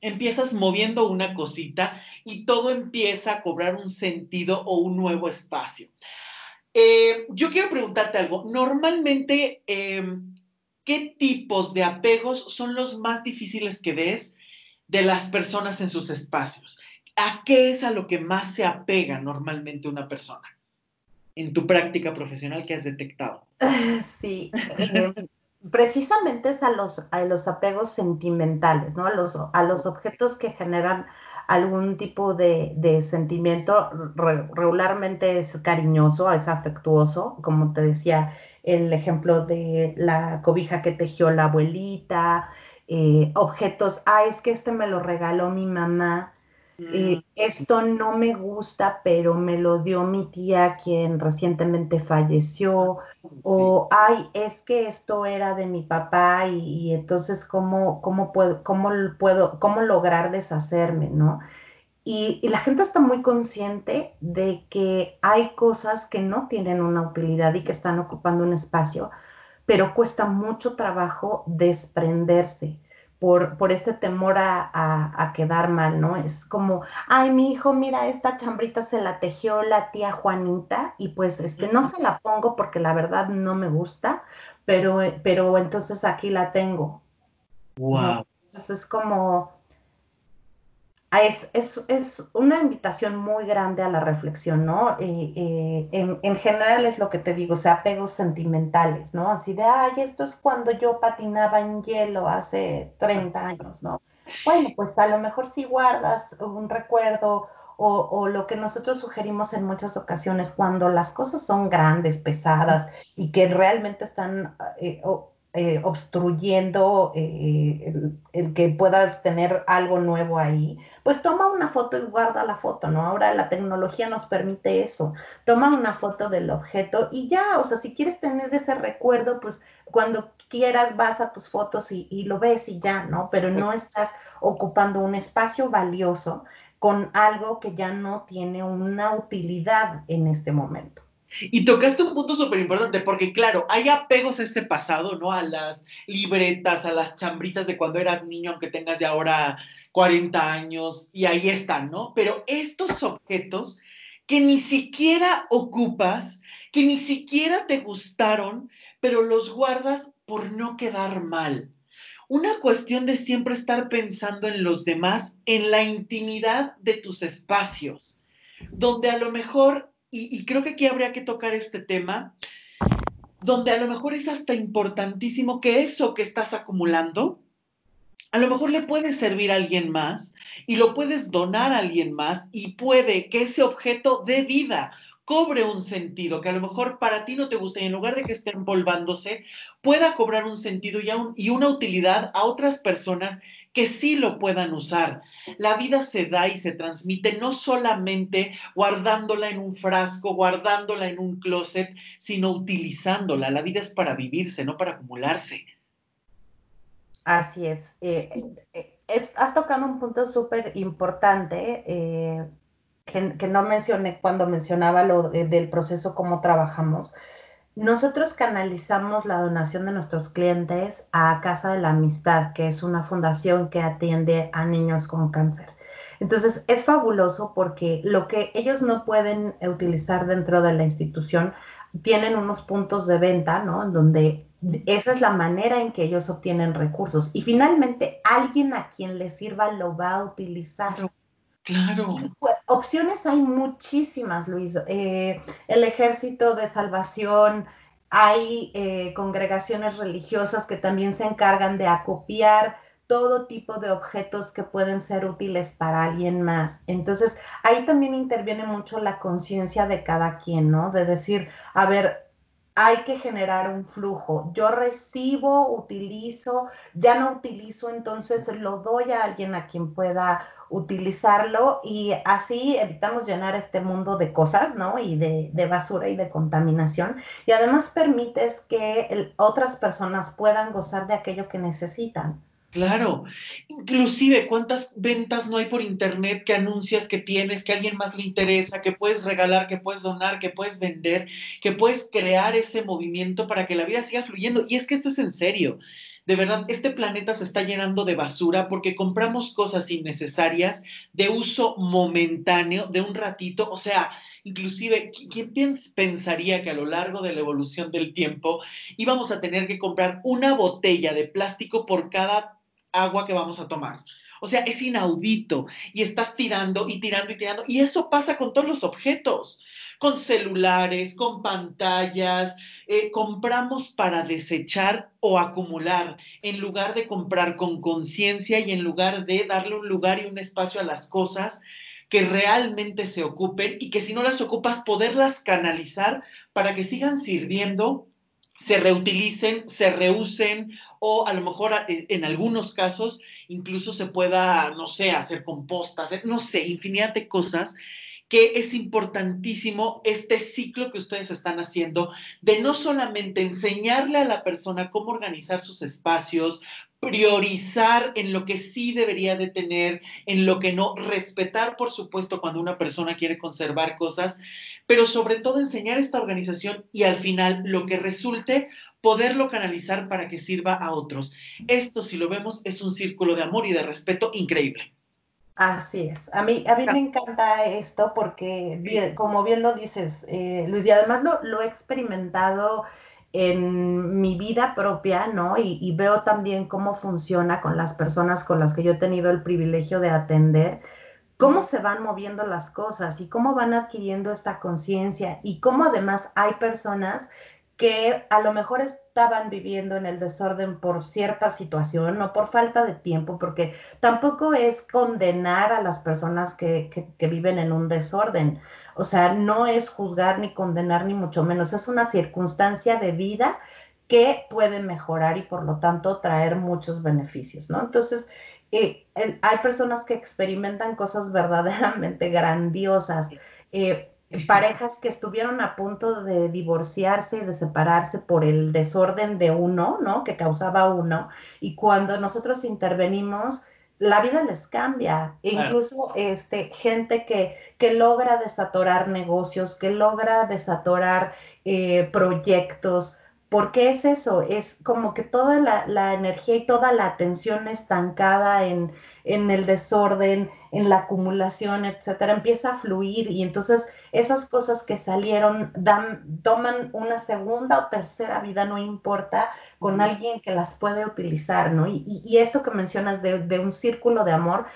empiezas moviendo una cosita y todo empieza a cobrar un sentido o un nuevo espacio. Eh, yo quiero preguntarte algo. Normalmente, em, ¿qué tipos de apegos son los más difíciles que ves de las personas en sus espacios? ¿A qué es a lo que más se apega normalmente una persona en tu práctica profesional que has detectado? Sí, em, precisamente es a los, a los apegos sentimentales, ¿no? A los, a los objetos que generan algún tipo de, sentimiento, regularmente es cariñoso, es afectuoso, como te decía, el ejemplo de la cobija que tejió la abuelita, eh, objetos, ah, es que este me lo regaló mi mamá, eh, esto no me gusta, pero me lo dio mi tía quien recientemente falleció, o ay, es que esto era de mi papá y, entonces ¿cómo, cómo, puedo, cómo, puedo, cómo lograr deshacerme, ¿no? Y, y, la gente está muy consciente de que hay cosas que no tienen una utilidad y que están ocupando un espacio, pero cuesta mucho trabajo desprenderse por, por ese temor a, quedar mal, ¿no? Es como, ay, mi hijo, mira, esta chambrita se la tejió la tía Juanita y pues este, no se la pongo porque la verdad no me gusta, pero, pero entonces aquí la tengo. Wow. Entonces es como, Ah, es, una invitación muy grande a la reflexión, ¿no? Eh, eh, en, general es lo que te digo, o sea, apegos sentimentales, ¿no? Así de, ay, esto es cuando yo patinaba en hielo hace 30 años, ¿no? Bueno, pues a lo mejor si guardas un recuerdo o, lo que nosotros sugerimos en muchas ocasiones, cuando las cosas son grandes, pesadas y que realmente están eh, eh, obstruyendo eh, el, que puedas tener algo nuevo ahí, pues toma una foto y guarda la foto, ¿no? Ahora la tecnología nos permite eso. Toma una foto del objeto y ya, o sea, si quieres tener ese recuerdo, pues cuando quieras vas a tus fotos y, y lo ves y ya, ¿no? Pero no estás ocupando un espacio valioso con algo que ya no tiene una utilidad en este momento. Y tocaste un punto súper importante, porque claro, hay apegos a este pasado, ¿no? A las libretas, a las chambritas de cuando eras niño, aunque tengas ya ahora 40 años, y ahí están, ¿no? Pero estos objetos que ni siquiera ocupas, que ni siquiera te gustaron, pero los guardas por no quedar mal. Una cuestión de siempre estar pensando en los demás, en la intimidad de tus espacios, donde a lo mejor y, creo que aquí habría que tocar este tema, donde a lo mejor es hasta importantísimo que eso que estás acumulando, a lo mejor le puede servir a alguien más y lo puedes donar a alguien más y puede que ese objeto dé vida. cobre un sentido, que a lo mejor para ti no te gusta y en lugar de que esté empolvándose, pueda cobrar un sentido y, y una utilidad a otras personas que sí lo puedan usar. La vida se da y se transmite no solamente guardándola en un frasco, guardándola en un closet, sino utilizándola. La vida es para vivirse, no para acumularse. Así es. Eh, eh, has tocado un punto súper importante eh, que, no mencioné cuando mencionaba lo del proceso, cómo trabajamos. Nosotros canalizamos la donación de nuestros clientes a Casa de la Amistad, que es una fundación que atiende a niños con cáncer. Entonces, es fabuloso porque lo que ellos no pueden utilizar dentro de la institución, tienen unos puntos de venta, ¿no? Donde esa es la manera en que ellos obtienen recursos. Y finalmente, alguien a quien les sirva lo va a utilizar. Claro. Pues, opciones hay muchísimas, Luis. Eh, el Ejército de Salvación, hay eh, congregaciones religiosas que también se encargan de acopiar todo tipo de objetos que pueden ser útiles para alguien más. Entonces, ahí también interviene mucho la conciencia de cada quien, ¿no? De decir, a ver, hay que generar un flujo. Yo recibo, utilizo, ya no utilizo, entonces lo doy a alguien a quien pueda utilizarlo y así evitamos llenar este mundo de cosas, ¿no? Y de, basura y de contaminación. Y además permites que otras personas puedan gozar de aquello que necesitan. Claro, inclusive cuántas ventas no hay por internet que anuncias que tienes, que a alguien más le interesa, que puedes regalar, que puedes donar, que puedes vender, que puedes crear ese movimiento para que la vida siga fluyendo. Y es que esto es en serio. De verdad, este planeta se está llenando de basura porque compramos cosas innecesarias de uso momentáneo, de un ratito. O sea, inclusive, ¿quién pensaría que a lo largo de la evolución del tiempo íbamos a tener que comprar una botella de plástico por cada agua que vamos a tomar. O sea, es inaudito y estás tirando y tirando y tirando. Y eso pasa con todos los objetos, con celulares, con pantallas. Eh, compramos para desechar o acumular en lugar de comprar con conciencia y en lugar de darle un lugar y un espacio a las cosas que realmente se ocupen y que si no las ocupas, poderlas canalizar para que sigan sirviendo se reutilicen, se reusen o a lo mejor eh, en algunos casos incluso se pueda, no sé, hacer composta, no sé, infinidad de cosas que es importantísimo este ciclo que ustedes están haciendo de no solamente enseñarle a la persona cómo organizar sus espacios, priorizar en lo que sí debería de tener, en lo que no, respetar, por supuesto, cuando una persona quiere conservar cosas, pero sobre todo enseñar esta organización y al final lo que resulte, poderlo canalizar para que sirva a otros. Esto, si lo vemos, es un círculo de amor y de respeto increíble. Así es. A mí, a mí me encanta esto porque, como bien lo dices, eh, Luis, y además lo, lo he experimentado en mi vida propia, ¿no? Y, veo también cómo funciona con las personas con las que yo he tenido el privilegio de atender, cómo se van moviendo las cosas y cómo van adquiriendo esta conciencia y cómo además hay personas que a lo mejor estaban viviendo en el desorden por cierta situación, no por falta de tiempo, porque tampoco es condenar a las personas que, que, viven en un desorden. O sea, no es juzgar ni condenar ni mucho menos, es una circunstancia de vida que puede mejorar y por lo tanto traer muchos beneficios, ¿no? Entonces, eh, hay personas que experimentan cosas verdaderamente grandiosas. Eh, parejas que estuvieron a punto de divorciarse y de separarse por el desorden de uno, ¿no? Que causaba uno. Y cuando nosotros intervenimos, la vida les cambia. Incluso este, gente que, que logra desatorar negocios, que logra desatorar eh, proyectos. ¿Por qué es eso? Es como que toda la, la energía y toda la atención estancada en, en el desorden, en la acumulación, etcétera, empieza a fluir y entonces esas cosas que salieron dan, toman una segunda o tercera vida, no importa, con alguien que las puede utilizar, ¿no? Y, esto que mencionas de, un círculo de amor,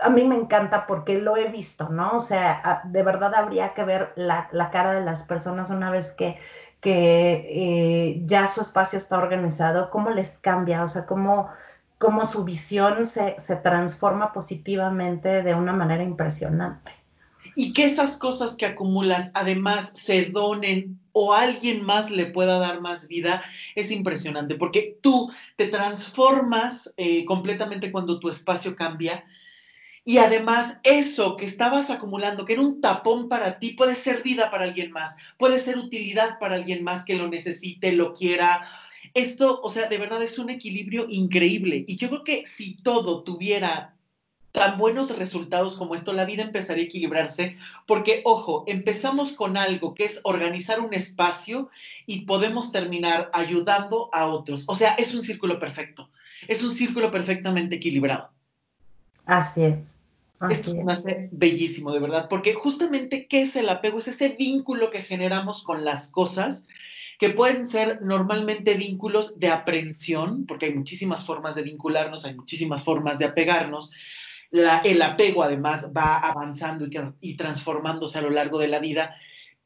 a mí me encanta porque lo he visto, ¿no? O sea, de verdad habría que ver la, cara de las personas una vez que, que eh, ya su espacio está organizado, cómo les cambia, o sea, cómo cómo su visión se, transforma positivamente de una manera impresionante. y que esas cosas que acumulas además se donen o alguien más le pueda dar más vida, es impresionante, porque tú te transformas eh, completamente cuando tu espacio cambia. Y además, eso que estabas acumulando, que era un tapón para ti, puede ser vida para alguien más, puede ser utilidad para alguien más que lo necesite, lo quiera. Esto, o sea, de verdad es un equilibrio increíble. Y yo creo que si todo tuviera tan buenos resultados como esto, la vida empezaría a equilibrarse, porque, ojo, empezamos con algo que es organizar un espacio y podemos terminar ayudando a otros. O sea, es un círculo perfecto, es un círculo perfectamente equilibrado. Así es. Esto me hace bellísimo, de verdad, porque justamente, ¿qué es el apego? Es ese vínculo que generamos con las cosas que pueden ser normalmente vínculos de aprensión, porque hay muchísimas formas de vincularnos, hay muchísimas formas de apegarnos, el apego además va avanzando y, transformándose a lo largo de la vida,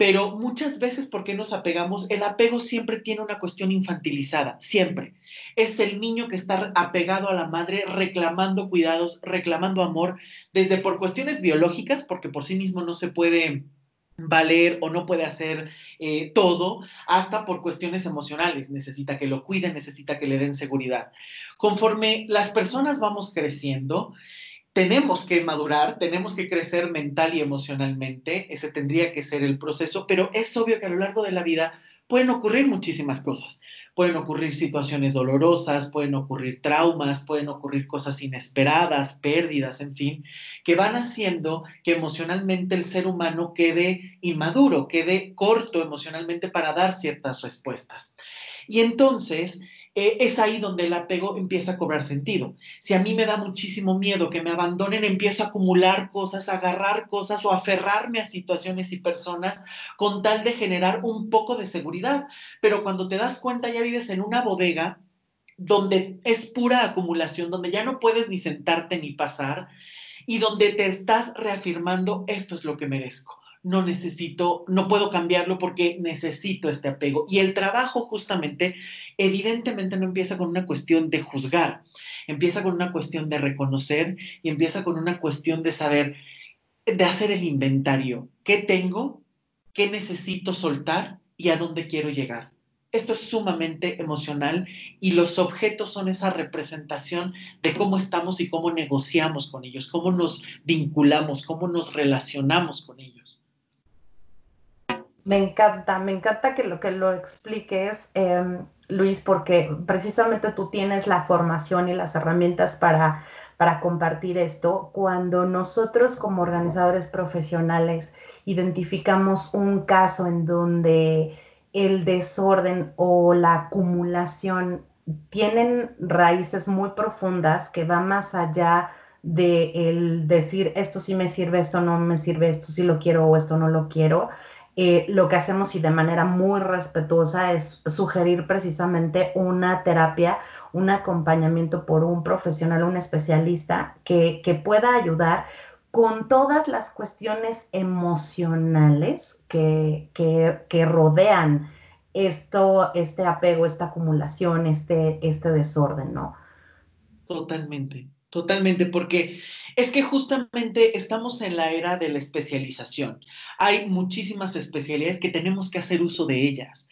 pero muchas veces, ¿por qué nos apegamos? El apego siempre tiene una cuestión infantilizada, siempre. Es el niño que está apegado a la madre, reclamando cuidados, reclamando amor, desde por cuestiones biológicas, porque por sí mismo no se puede valer o no puede hacer eh, todo, hasta por cuestiones emocionales. Necesita que lo cuiden, necesita que le den seguridad. Conforme las personas vamos creciendo, tenemos que madurar, tenemos que crecer mental y emocionalmente, ese tendría que ser el proceso, pero es obvio que a lo largo de la vida pueden ocurrir muchísimas cosas. Pueden ocurrir situaciones dolorosas, pueden ocurrir traumas, pueden ocurrir cosas inesperadas, pérdidas, en fin, que van haciendo que emocionalmente el ser humano quede inmaduro, quede corto emocionalmente para dar ciertas respuestas. Y entonces, eh, es ahí donde el apego empieza a cobrar sentido. Si a mí me da muchísimo miedo que me abandonen, empiezo a acumular cosas, a agarrar cosas o aferrarme a situaciones y personas con tal de generar un poco de seguridad. Pero cuando te das cuenta ya vives en una bodega donde es pura acumulación, donde ya no puedes ni sentarte ni pasar y donde te estás reafirmando, esto es lo que merezco no necesito, no puedo cambiarlo porque necesito este apego. Y el trabajo justamente, evidentemente no empieza con una cuestión de juzgar, empieza con una cuestión de reconocer y empieza con una cuestión de saber, de hacer el inventario. ¿Qué tengo? ¿Qué necesito soltar? ¿Y a dónde quiero llegar? Esto es sumamente emocional y los objetos son esa representación de cómo estamos y cómo negociamos con ellos, cómo nos vinculamos, cómo nos relacionamos con ellos. Me encanta, me encanta que lo que lo expliques, em, Luis, porque precisamente tú tienes la formación y las herramientas para, para compartir esto. Cuando nosotros como organizadores profesionales identificamos un caso en donde el desorden o la acumulación tienen raíces muy profundas que van más allá de el decir esto sí me sirve, esto no me sirve, esto sí lo quiero o esto no lo quiero eh, lo que hacemos y de manera muy respetuosa es sugerir precisamente una terapia, un acompañamiento por un profesional, un especialista que, pueda ayudar con todas las cuestiones emocionales que, que, rodean esto, este apego, esta acumulación, este, este desorden, ¿no? Totalmente. Totalmente, porque es que justamente estamos en la era de la especialización. Hay muchísimas especialidades que tenemos que hacer uso de ellas.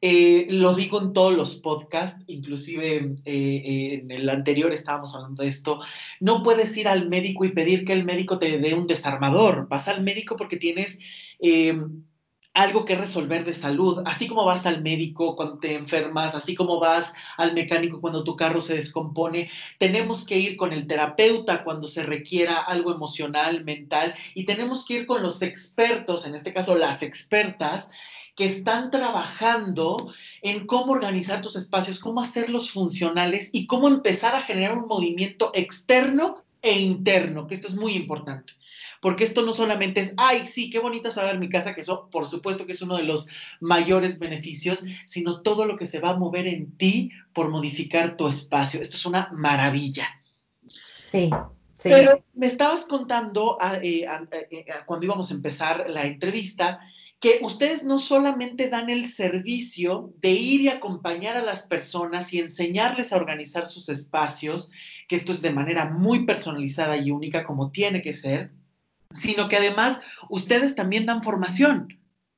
Eh, lo digo en todos los podcasts, inclusive eh, eh, en el anterior estábamos hablando de esto. No puedes ir al médico y pedir que el médico te dé un desarmador. Vas al médico porque tienes algo que resolver de salud, así como vas al médico cuando te enfermas, así como vas al mecánico cuando tu carro se descompone, tenemos que ir con el terapeuta cuando se requiera algo emocional, mental, y tenemos que ir con los expertos, en este caso las expertas, que están trabajando en cómo organizar tus espacios, cómo hacerlos funcionales y cómo empezar a generar un movimiento externo e interno, que esto es muy importante porque esto no solamente es, ay, sí, qué bonito saber mi casa, que eso por supuesto que es uno de los mayores beneficios, sino todo lo que se va a mover en ti por modificar tu espacio. Esto es una maravilla. Sí. Sí. Pero me estabas contando ah, eh, eh, eh, cuando íbamos a empezar la entrevista que ustedes no solamente dan el servicio de ir y acompañar a las personas y enseñarles a organizar sus espacios, que esto es de manera muy personalizada y única como tiene que ser, sino que además ustedes también dan formación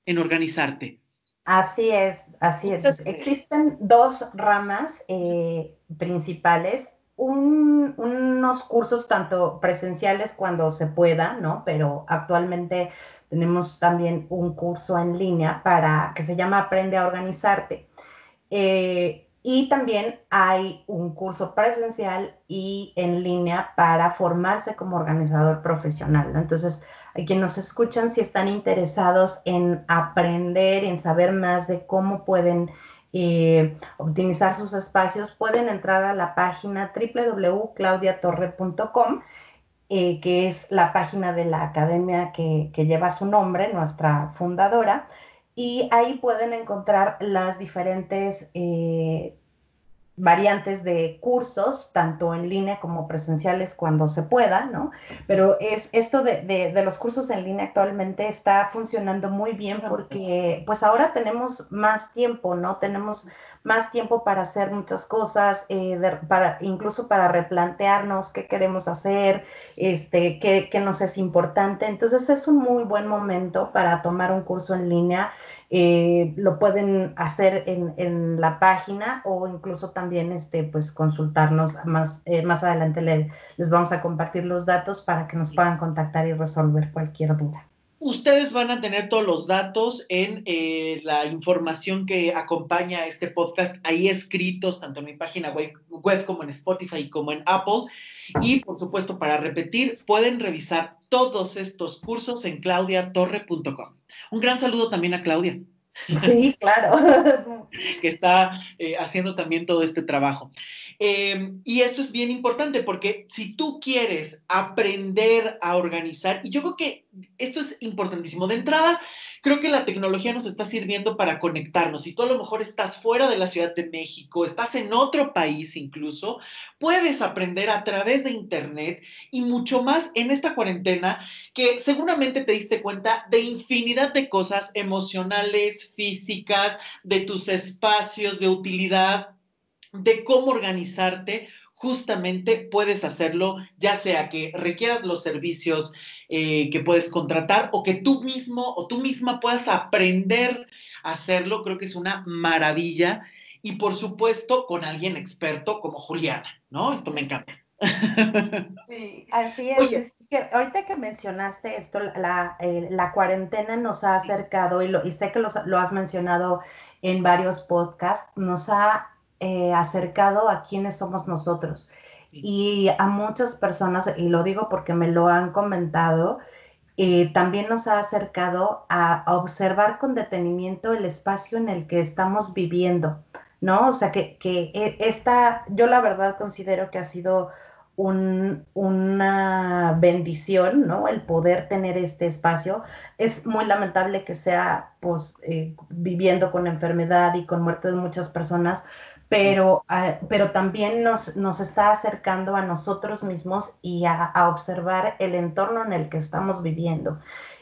en organizarte. Así es, así es. Existen dos ramas eh, principales, unos cursos tanto presenciales cuando se pueda, ¿no? Pero actualmente tenemos también un curso en línea para que se llama Aprende a organizarte. Eh, y también hay un curso presencial y en línea para formarse como organizador profesional. Entonces, a quienes nos escuchan, si están interesados en aprender, en saber más de cómo pueden eh, optimizar sus espacios, pueden entrar a la página www.claudiatorre.com, eh, que es la página de la academia que, lleva su nombre, nuestra fundadora, y ahí pueden encontrar las diferentes eh, variantes de cursos, tanto en línea como presenciales cuando se pueda, ¿no? Pero es esto de, de, los cursos en línea actualmente está funcionando muy bien porque pues ahora tenemos más tiempo, ¿no? Tenemos más tiempo para hacer muchas cosas, eh, para, incluso para replantearnos qué queremos hacer, este, qué, qué nos es importante. Entonces es un muy buen momento para tomar un curso en línea eh, lo pueden hacer en, en, la página o incluso también este, pues, consultarnos más, eh, más adelante. les vamos a compartir los datos para que nos puedan contactar y resolver cualquier duda. Ustedes van a tener todos los datos en eh, la información que acompaña este podcast, ahí escritos, tanto en mi página web, web, como en Spotify como en Apple. Y por supuesto, para repetir, pueden revisar todos estos cursos en claudiatorre.com. Un gran saludo también a Claudia. Sí, claro. que está eh, haciendo también todo este trabajo. Em, y esto es bien importante porque si tú quieres aprender a organizar, y yo creo que esto es importantísimo. De entrada, creo que la tecnología nos está sirviendo para conectarnos. Si tú a lo mejor estás fuera de la Ciudad de México, estás en otro país incluso, puedes aprender a través de Internet y mucho más en esta cuarentena que seguramente te diste cuenta de infinidad de cosas emocionales, físicas, de tus espacios de utilidad de cómo organizarte, justamente puedes hacerlo, ya sea que requieras los servicios eh, que puedes contratar o que tú mismo o tú misma puedas aprender a hacerlo, creo que es una maravilla. Y por supuesto, con alguien experto como Juliana, ¿no? Esto me encanta. Sí, así es. que ahorita que mencionaste esto, la, eh, cuarentena nos ha acercado, y, lo, y sé que lo has mencionado en varios podcasts, nos ha eh, acercado a quienes somos nosotros. Y a muchas personas, y lo digo porque me lo han comentado, eh, también nos ha acercado a, observar con detenimiento el espacio en el que estamos viviendo, ¿no? O sea, que, que e, esta, yo la verdad considero que ha sido una bendición, ¿no? El poder tener este espacio. Es muy lamentable que sea, pues, eh, viviendo con enfermedad y con muerte de muchas personas, pero, ah, pero también nos, nos, está acercando a nosotros mismos y a, observar el entorno en el que estamos viviendo.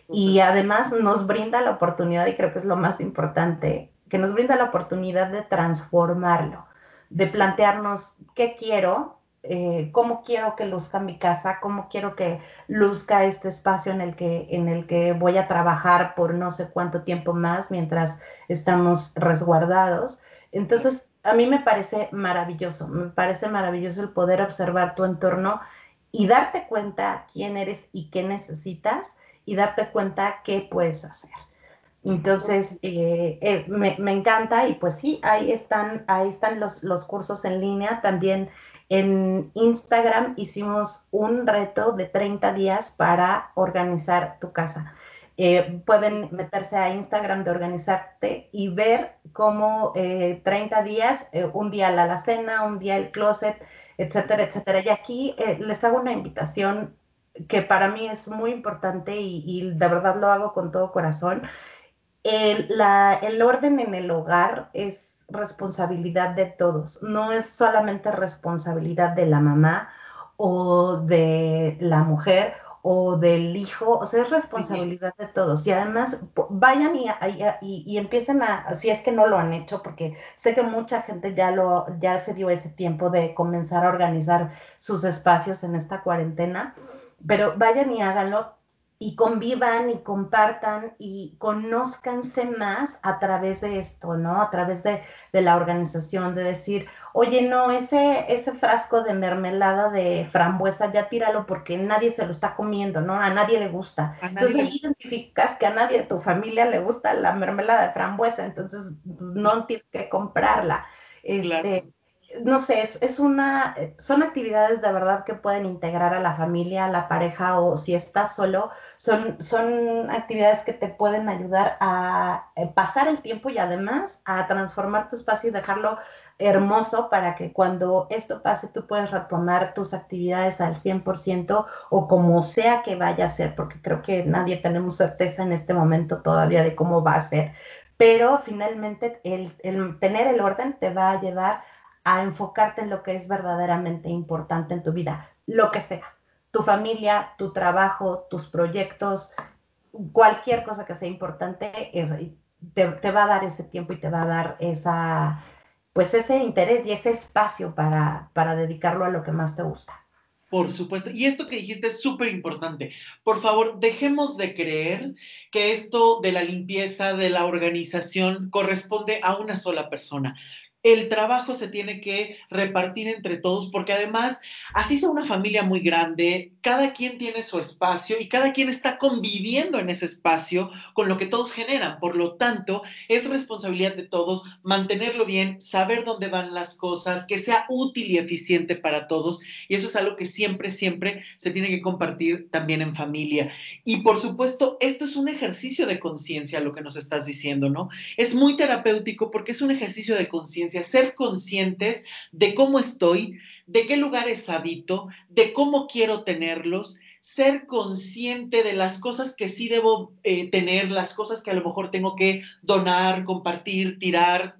Y además nos brinda la oportunidad, y creo que es lo más importante, que nos brinda la oportunidad de transformarlo, de plantearnos qué quiero, eh, cómo quiero que luzca mi casa, cómo quiero que luzca este espacio en el que, en el que voy a trabajar por no sé cuánto tiempo más mientras estamos resguardados. Entonces, a mí me parece maravilloso, me parece maravilloso el poder observar tu entorno y darte cuenta quién eres y qué necesitas y darte cuenta qué puedes hacer. Entonces, eh, eh, me, encanta y pues sí, ahí están, ahí están los, los cursos en línea. También en Instagram hicimos un reto de 30 días para organizar tu casa. Eh, pueden meterse a Instagram de organizarte y ver cómo 30 eh, días, eh, un día la alacena, un día el closet, etcétera, etcétera. Y aquí les hago una invitación que para mí es muy importante y, de verdad lo hago con todo corazón. El, el orden en el hogar es responsabilidad de todos, no es solamente responsabilidad de la mamá o de la mujer o del hijo, o sea, es responsabilidad de todos. Y además, vayan y, y, empiecen a, si es que no lo han hecho, porque sé que mucha gente ya, lo, ya se dio ese tiempo de comenzar a organizar sus espacios en esta cuarentena, pero vayan y háganlo. y convivan y compartan y conózcanse más a través de esto, ¿no? A través de, la organización, de decir, oye, no, ese, ese frasco de mermelada de frambuesa, ya tíralo porque nadie se lo está comiendo, ¿no? A nadie le gusta. Entonces ahí identificas que a nadie de tu familia le gusta la mermelada de frambuesa, entonces no tienes que comprarla. Este, no sé, es, una, son actividades de verdad que pueden integrar a la familia, a la pareja o si estás solo, son, son actividades que te pueden ayudar a eh, pasar el tiempo y además a transformar tu espacio y dejarlo hermoso para que cuando esto pase tú puedas retomar tus actividades al 100% o como sea que vaya a ser, porque creo que nadie tenemos certeza en este momento todavía de cómo va a ser, pero finalmente el, el tener el orden te va a llevar a enfocarte en lo que es verdaderamente importante en tu vida, lo que sea, tu familia, tu trabajo, tus proyectos, cualquier cosa que sea importante, te, te, va a dar ese tiempo y te va a dar esa, pues ese interés y ese espacio para, para dedicarlo a lo que más te gusta. Por supuesto. Y esto que dijiste es súper importante. Por favor, dejemos de creer que esto de la limpieza, de la organización, corresponde a una sola persona el trabajo se tiene que repartir entre todos, porque además, así sea una familia muy grande, cada quien tiene su espacio y cada quien está conviviendo en ese espacio con lo que todos generan. Por lo tanto, es responsabilidad de todos mantenerlo bien, saber dónde van las cosas, que sea útil y eficiente para todos. Y eso es algo que siempre, siempre se tiene que compartir también en familia. Y por supuesto, esto es un ejercicio de conciencia, lo que nos estás diciendo, ¿no? Es muy terapéutico porque es un ejercicio de conciencia ser conscientes de cómo estoy, de qué lugares habito, de cómo quiero tenerlos, ser consciente de las cosas que sí debo eh, tener, las cosas que a lo mejor tengo que donar, compartir, tirar,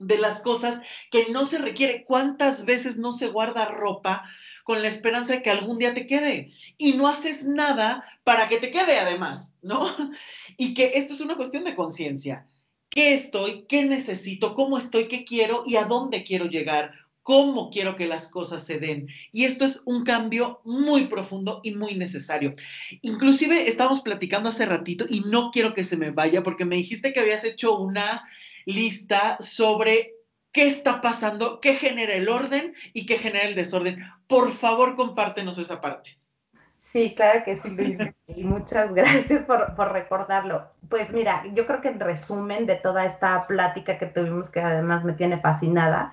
de las cosas que no se requiere. ¿Cuántas veces no se guarda ropa con la esperanza de que algún día te quede? Y no haces nada para que te quede además, ¿no? Y que esto es una cuestión de conciencia qué estoy, qué necesito, cómo estoy, qué quiero y a dónde quiero llegar, cómo quiero que las cosas se den. Y esto es un cambio muy profundo y muy necesario. Inclusive estábamos platicando hace ratito y no quiero que se me vaya porque me dijiste que habías hecho una lista sobre qué está pasando, qué genera el orden y qué genera el desorden. Por favor, compártenos esa parte. Sí, claro que sí, Luis. Y muchas gracias por, recordarlo. Pues mira, yo creo que en resumen de toda esta plática que tuvimos, que además me tiene fascinada,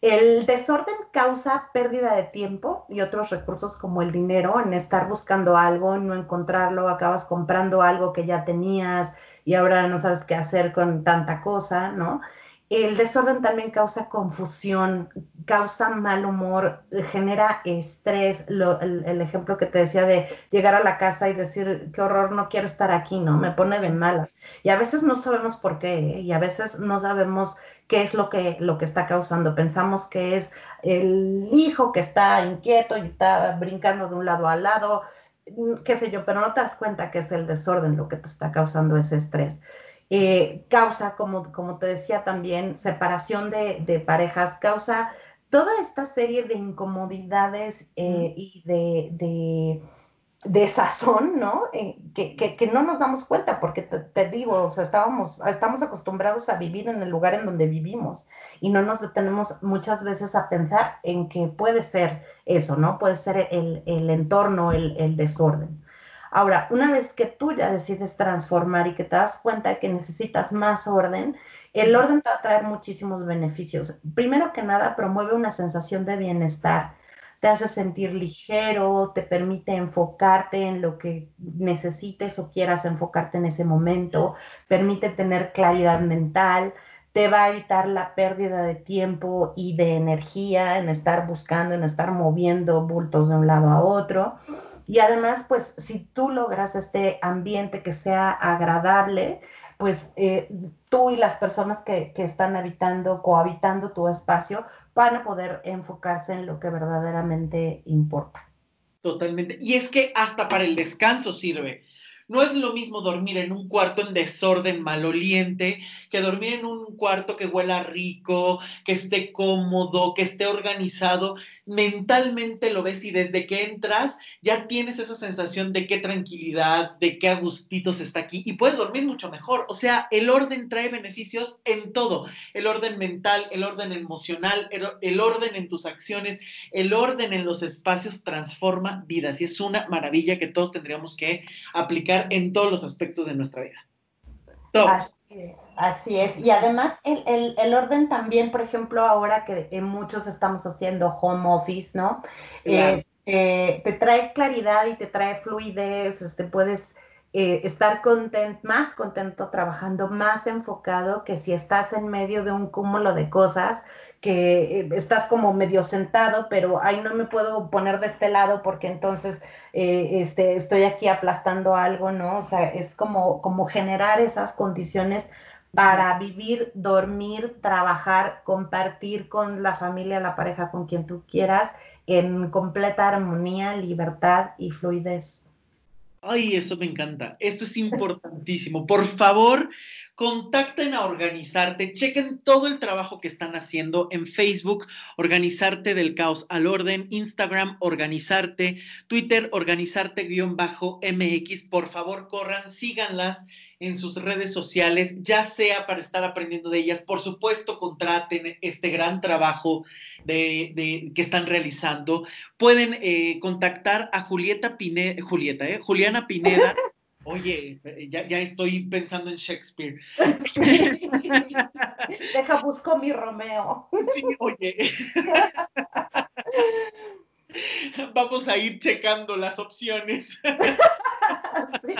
el desorden causa pérdida de tiempo y otros recursos como el dinero en estar buscando algo, no encontrarlo, acabas comprando algo que ya tenías y ahora no sabes qué hacer con tanta cosa, ¿no? El desorden también causa confusión, causa mal humor, genera estrés. el, ejemplo que te decía de llegar a la casa y decir, qué horror, no quiero estar aquí, ¿no? Me pone de malas. Y a veces no sabemos por qué, ¿eh? y a veces no sabemos qué es lo que, lo que está causando. Pensamos que es el hijo que está inquieto y está brincando de un lado al lado, mm, qué sé yo, pero no te das cuenta que es el desorden lo que te está causando ese estrés. Eh, causa, como, como te decía también, separación de, parejas, causa toda esta serie de incomodidades eh, y de, de, sazón, ¿no? Eh, que, no nos damos cuenta, porque te, digo, o sea, estábamos, estamos acostumbrados a vivir en el lugar en donde vivimos y no nos detenemos muchas veces a pensar en que puede ser eso, ¿no? Puede ser el, entorno, el, el desorden. Ahora, una vez que tú ya decides transformar y que te das cuenta de que necesitas más orden, el orden te va a traer muchísimos beneficios. Primero que nada, promueve una sensación de bienestar, te hace sentir ligero, te permite enfocarte en lo que necesites o quieras enfocarte en ese momento, permite tener claridad mental, te va a evitar la pérdida de tiempo y de energía en estar buscando, en estar moviendo bultos de un lado a otro. Y además, pues si tú logras este ambiente que sea agradable, pues eh, tú y las personas que, que, están habitando, cohabitando tu espacio, van a poder enfocarse en lo que verdaderamente importa. Totalmente. Y es que hasta para el descanso sirve. No es lo mismo dormir en un cuarto en desorden maloliente que dormir en un cuarto que huela rico, que esté cómodo, que esté organizado. Mentalmente lo ves y desde que entras ya tienes esa sensación de qué tranquilidad, de qué agustitos está aquí y puedes dormir mucho mejor. O sea, el orden trae beneficios en todo, el orden mental, el orden emocional, el, orden en tus acciones, el orden en los espacios transforma vidas y es una maravilla que todos tendríamos que aplicar en todos los aspectos de nuestra vida. Es, así es. Y además el, orden también, por ejemplo, ahora que muchos estamos haciendo home office, ¿no? Eh, eh, te trae claridad y te trae fluidez, este, puedes eh, estar content, más contento trabajando, más enfocado que si estás en medio de un cúmulo de cosas que eh, estás como medio sentado, pero ahí no me puedo poner de este lado porque entonces eh, este, estoy aquí aplastando algo, ¿no? O sea, es como, como generar esas condiciones para vivir, dormir, trabajar, compartir con la familia, la pareja, con quien tú quieras, en completa armonía, libertad y fluidez. Ay, eso me encanta. Esto es importantísimo. Por favor, contacten a Organizarte, chequen todo el trabajo que están haciendo en Facebook, Organizarte del Caos al Orden, Instagram, Organizarte, Twitter, Organizarte-MX. Por favor, corran, síganlas en sus redes sociales, ya sea para estar aprendiendo de ellas. Por supuesto, contraten este gran trabajo de, que están realizando. Pueden eh, contactar a Julieta Pineda, Julieta, eh, Juliana Pineda. Oye, ya, ya, estoy pensando en Shakespeare. Deja, busco mi Romeo. Sí, oye. Vamos a ir checando las opciones. Sí.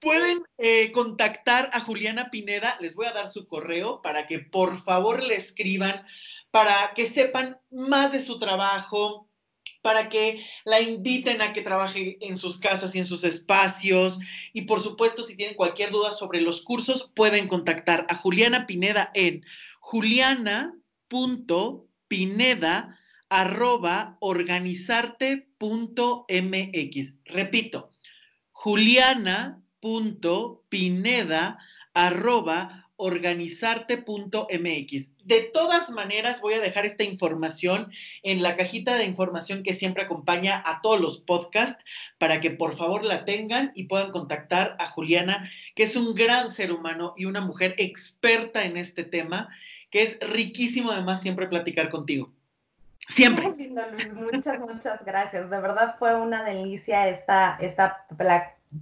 Pueden eh, contactar a Juliana Pineda, les voy a dar su correo para que por favor le escriban, para que sepan más de su trabajo, para que la inviten a que trabaje en sus casas y en sus espacios. Y por supuesto, si tienen cualquier duda sobre los cursos, pueden contactar a Juliana Pineda en juliana.pineda Repito, juliana.pineda.organizarte.mx. De todas maneras, voy a dejar esta información en la cajita de información que siempre acompaña a todos los podcasts para que por favor la tengan y puedan contactar a Juliana, que es un gran ser humano y una mujer experta en este tema, que es riquísimo además siempre platicar contigo. Siempre. Muchas, muchas gracias. De verdad fue una delicia esta, esta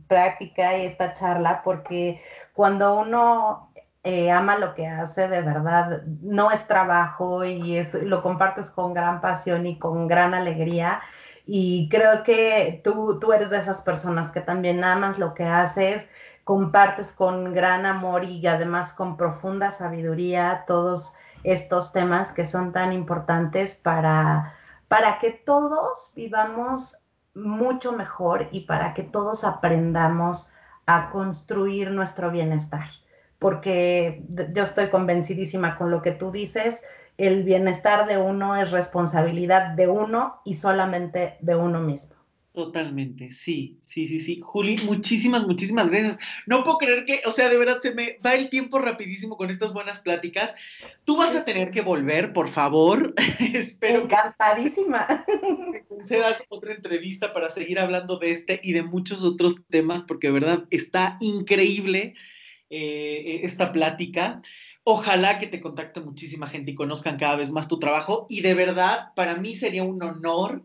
práctica y esta charla porque cuando uno eh, ama lo que hace, de verdad, no es trabajo y es, lo compartes con gran pasión y con gran alegría. Y creo que tú, tú eres de esas personas que también amas lo que haces, compartes con gran amor y además con profunda sabiduría todos estos temas que son tan importantes para, para que todos vivamos mucho mejor y para que todos aprendamos a construir nuestro bienestar. Porque yo estoy convencidísima con lo que tú dices, el bienestar de uno es responsabilidad de uno y solamente de uno mismo. Totalmente, sí, sí, sí, sí. Juli, muchísimas, muchísimas gracias. No puedo creer que, o sea, de verdad se me va el tiempo rapidísimo con estas buenas pláticas. Tú vas a tener que volver, por favor. Espero Encantadísima. que concedas otra entrevista para seguir hablando de este y de muchos otros temas, porque de verdad está increíble eh, esta plática. Ojalá que te contacte muchísima gente y conozcan cada vez más tu trabajo. Y de verdad, para mí sería un honor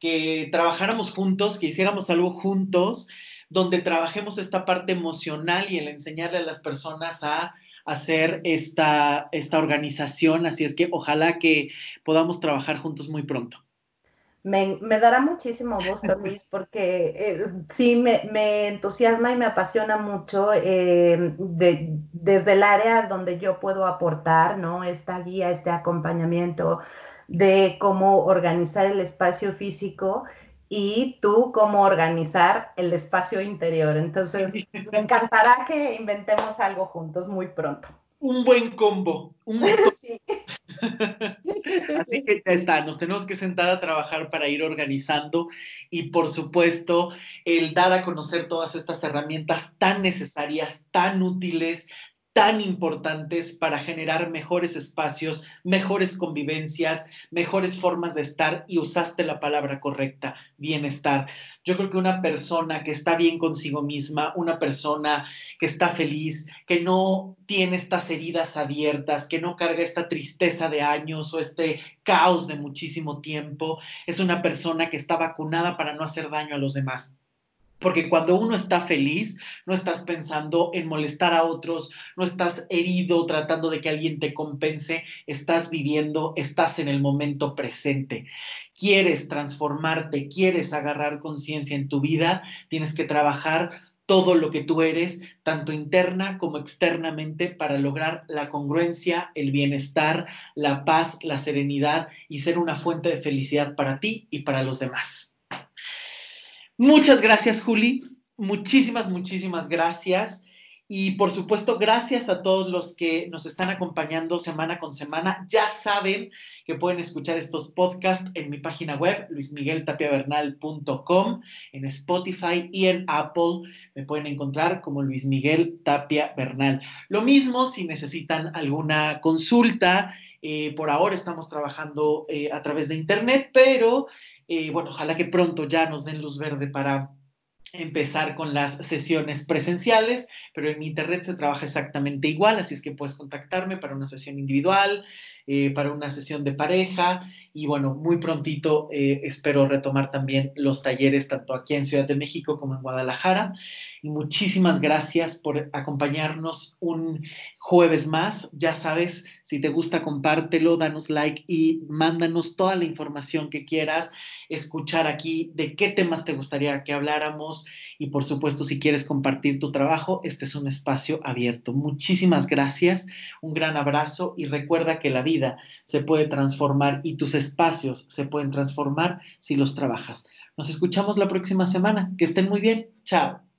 que trabajáramos juntos, que hiciéramos algo juntos, donde trabajemos esta parte emocional y el enseñarle a las personas a hacer esta, esta organización. Así es que ojalá que podamos trabajar juntos muy pronto. Me, dará muchísimo gusto, Luis, porque eh, sí me, entusiasma y me apasiona mucho eh, desde el área donde yo puedo aportar, ¿no? Esta guía, este acompañamiento, de cómo organizar el espacio físico y tú cómo organizar el espacio interior. Entonces, me encantará que inventemos algo juntos muy pronto. Un buen combo. sí. Así que ya está, nos tenemos que sentar a trabajar para ir organizando y por supuesto el dar a conocer todas estas herramientas tan necesarias, tan útiles, tan importantes para generar mejores espacios, mejores convivencias, mejores formas de estar y usaste la palabra correcta, bienestar. Yo creo que una persona que está bien consigo misma, una persona que está feliz, que no tiene estas heridas abiertas, que no carga esta tristeza de años o este caos de muchísimo tiempo, es una persona que está vacunada para no hacer daño a los demás. Porque cuando uno está feliz, no estás pensando en molestar a otros, no estás herido tratando de que alguien te compense, estás viviendo, estás en el momento presente. Quieres transformarte, quieres agarrar conciencia en tu vida, tienes que trabajar todo lo que tú eres, tanto interna como externamente, para lograr la congruencia, el bienestar, la paz, la serenidad y ser una fuente de felicidad para ti y para los demás. Muchas gracias, Juli. Muchísimas, muchísimas gracias. Y por supuesto, gracias a todos los que nos están acompañando semana con semana. Ya saben que pueden escuchar estos podcasts en mi página web, luismigueltapiavernal.com, en Spotify y en Apple. Me pueden encontrar como Luis Miguel Tapia Bernal. Lo mismo si necesitan alguna consulta. Eh, por ahora estamos trabajando eh, a través de Internet, pero eh, bueno, ojalá que pronto ya nos den luz verde para empezar con las sesiones presenciales, pero en internet se trabaja exactamente igual, así es que puedes contactarme para una sesión individual, eh, para una sesión de pareja y bueno, muy prontito eh, espero retomar también los talleres tanto aquí en Ciudad de México como en Guadalajara. Y muchísimas gracias por acompañarnos un jueves más. Ya sabes, si te gusta, compártelo, danos like y mándanos toda la información que quieras escuchar aquí, de qué temas te gustaría que habláramos y por supuesto, si quieres compartir tu trabajo, este es un espacio abierto. Muchísimas gracias, un gran abrazo y recuerda que la vida se puede transformar y tus espacios se pueden transformar si los trabajas. Nos escuchamos la próxima semana. Que estén muy bien. Chao.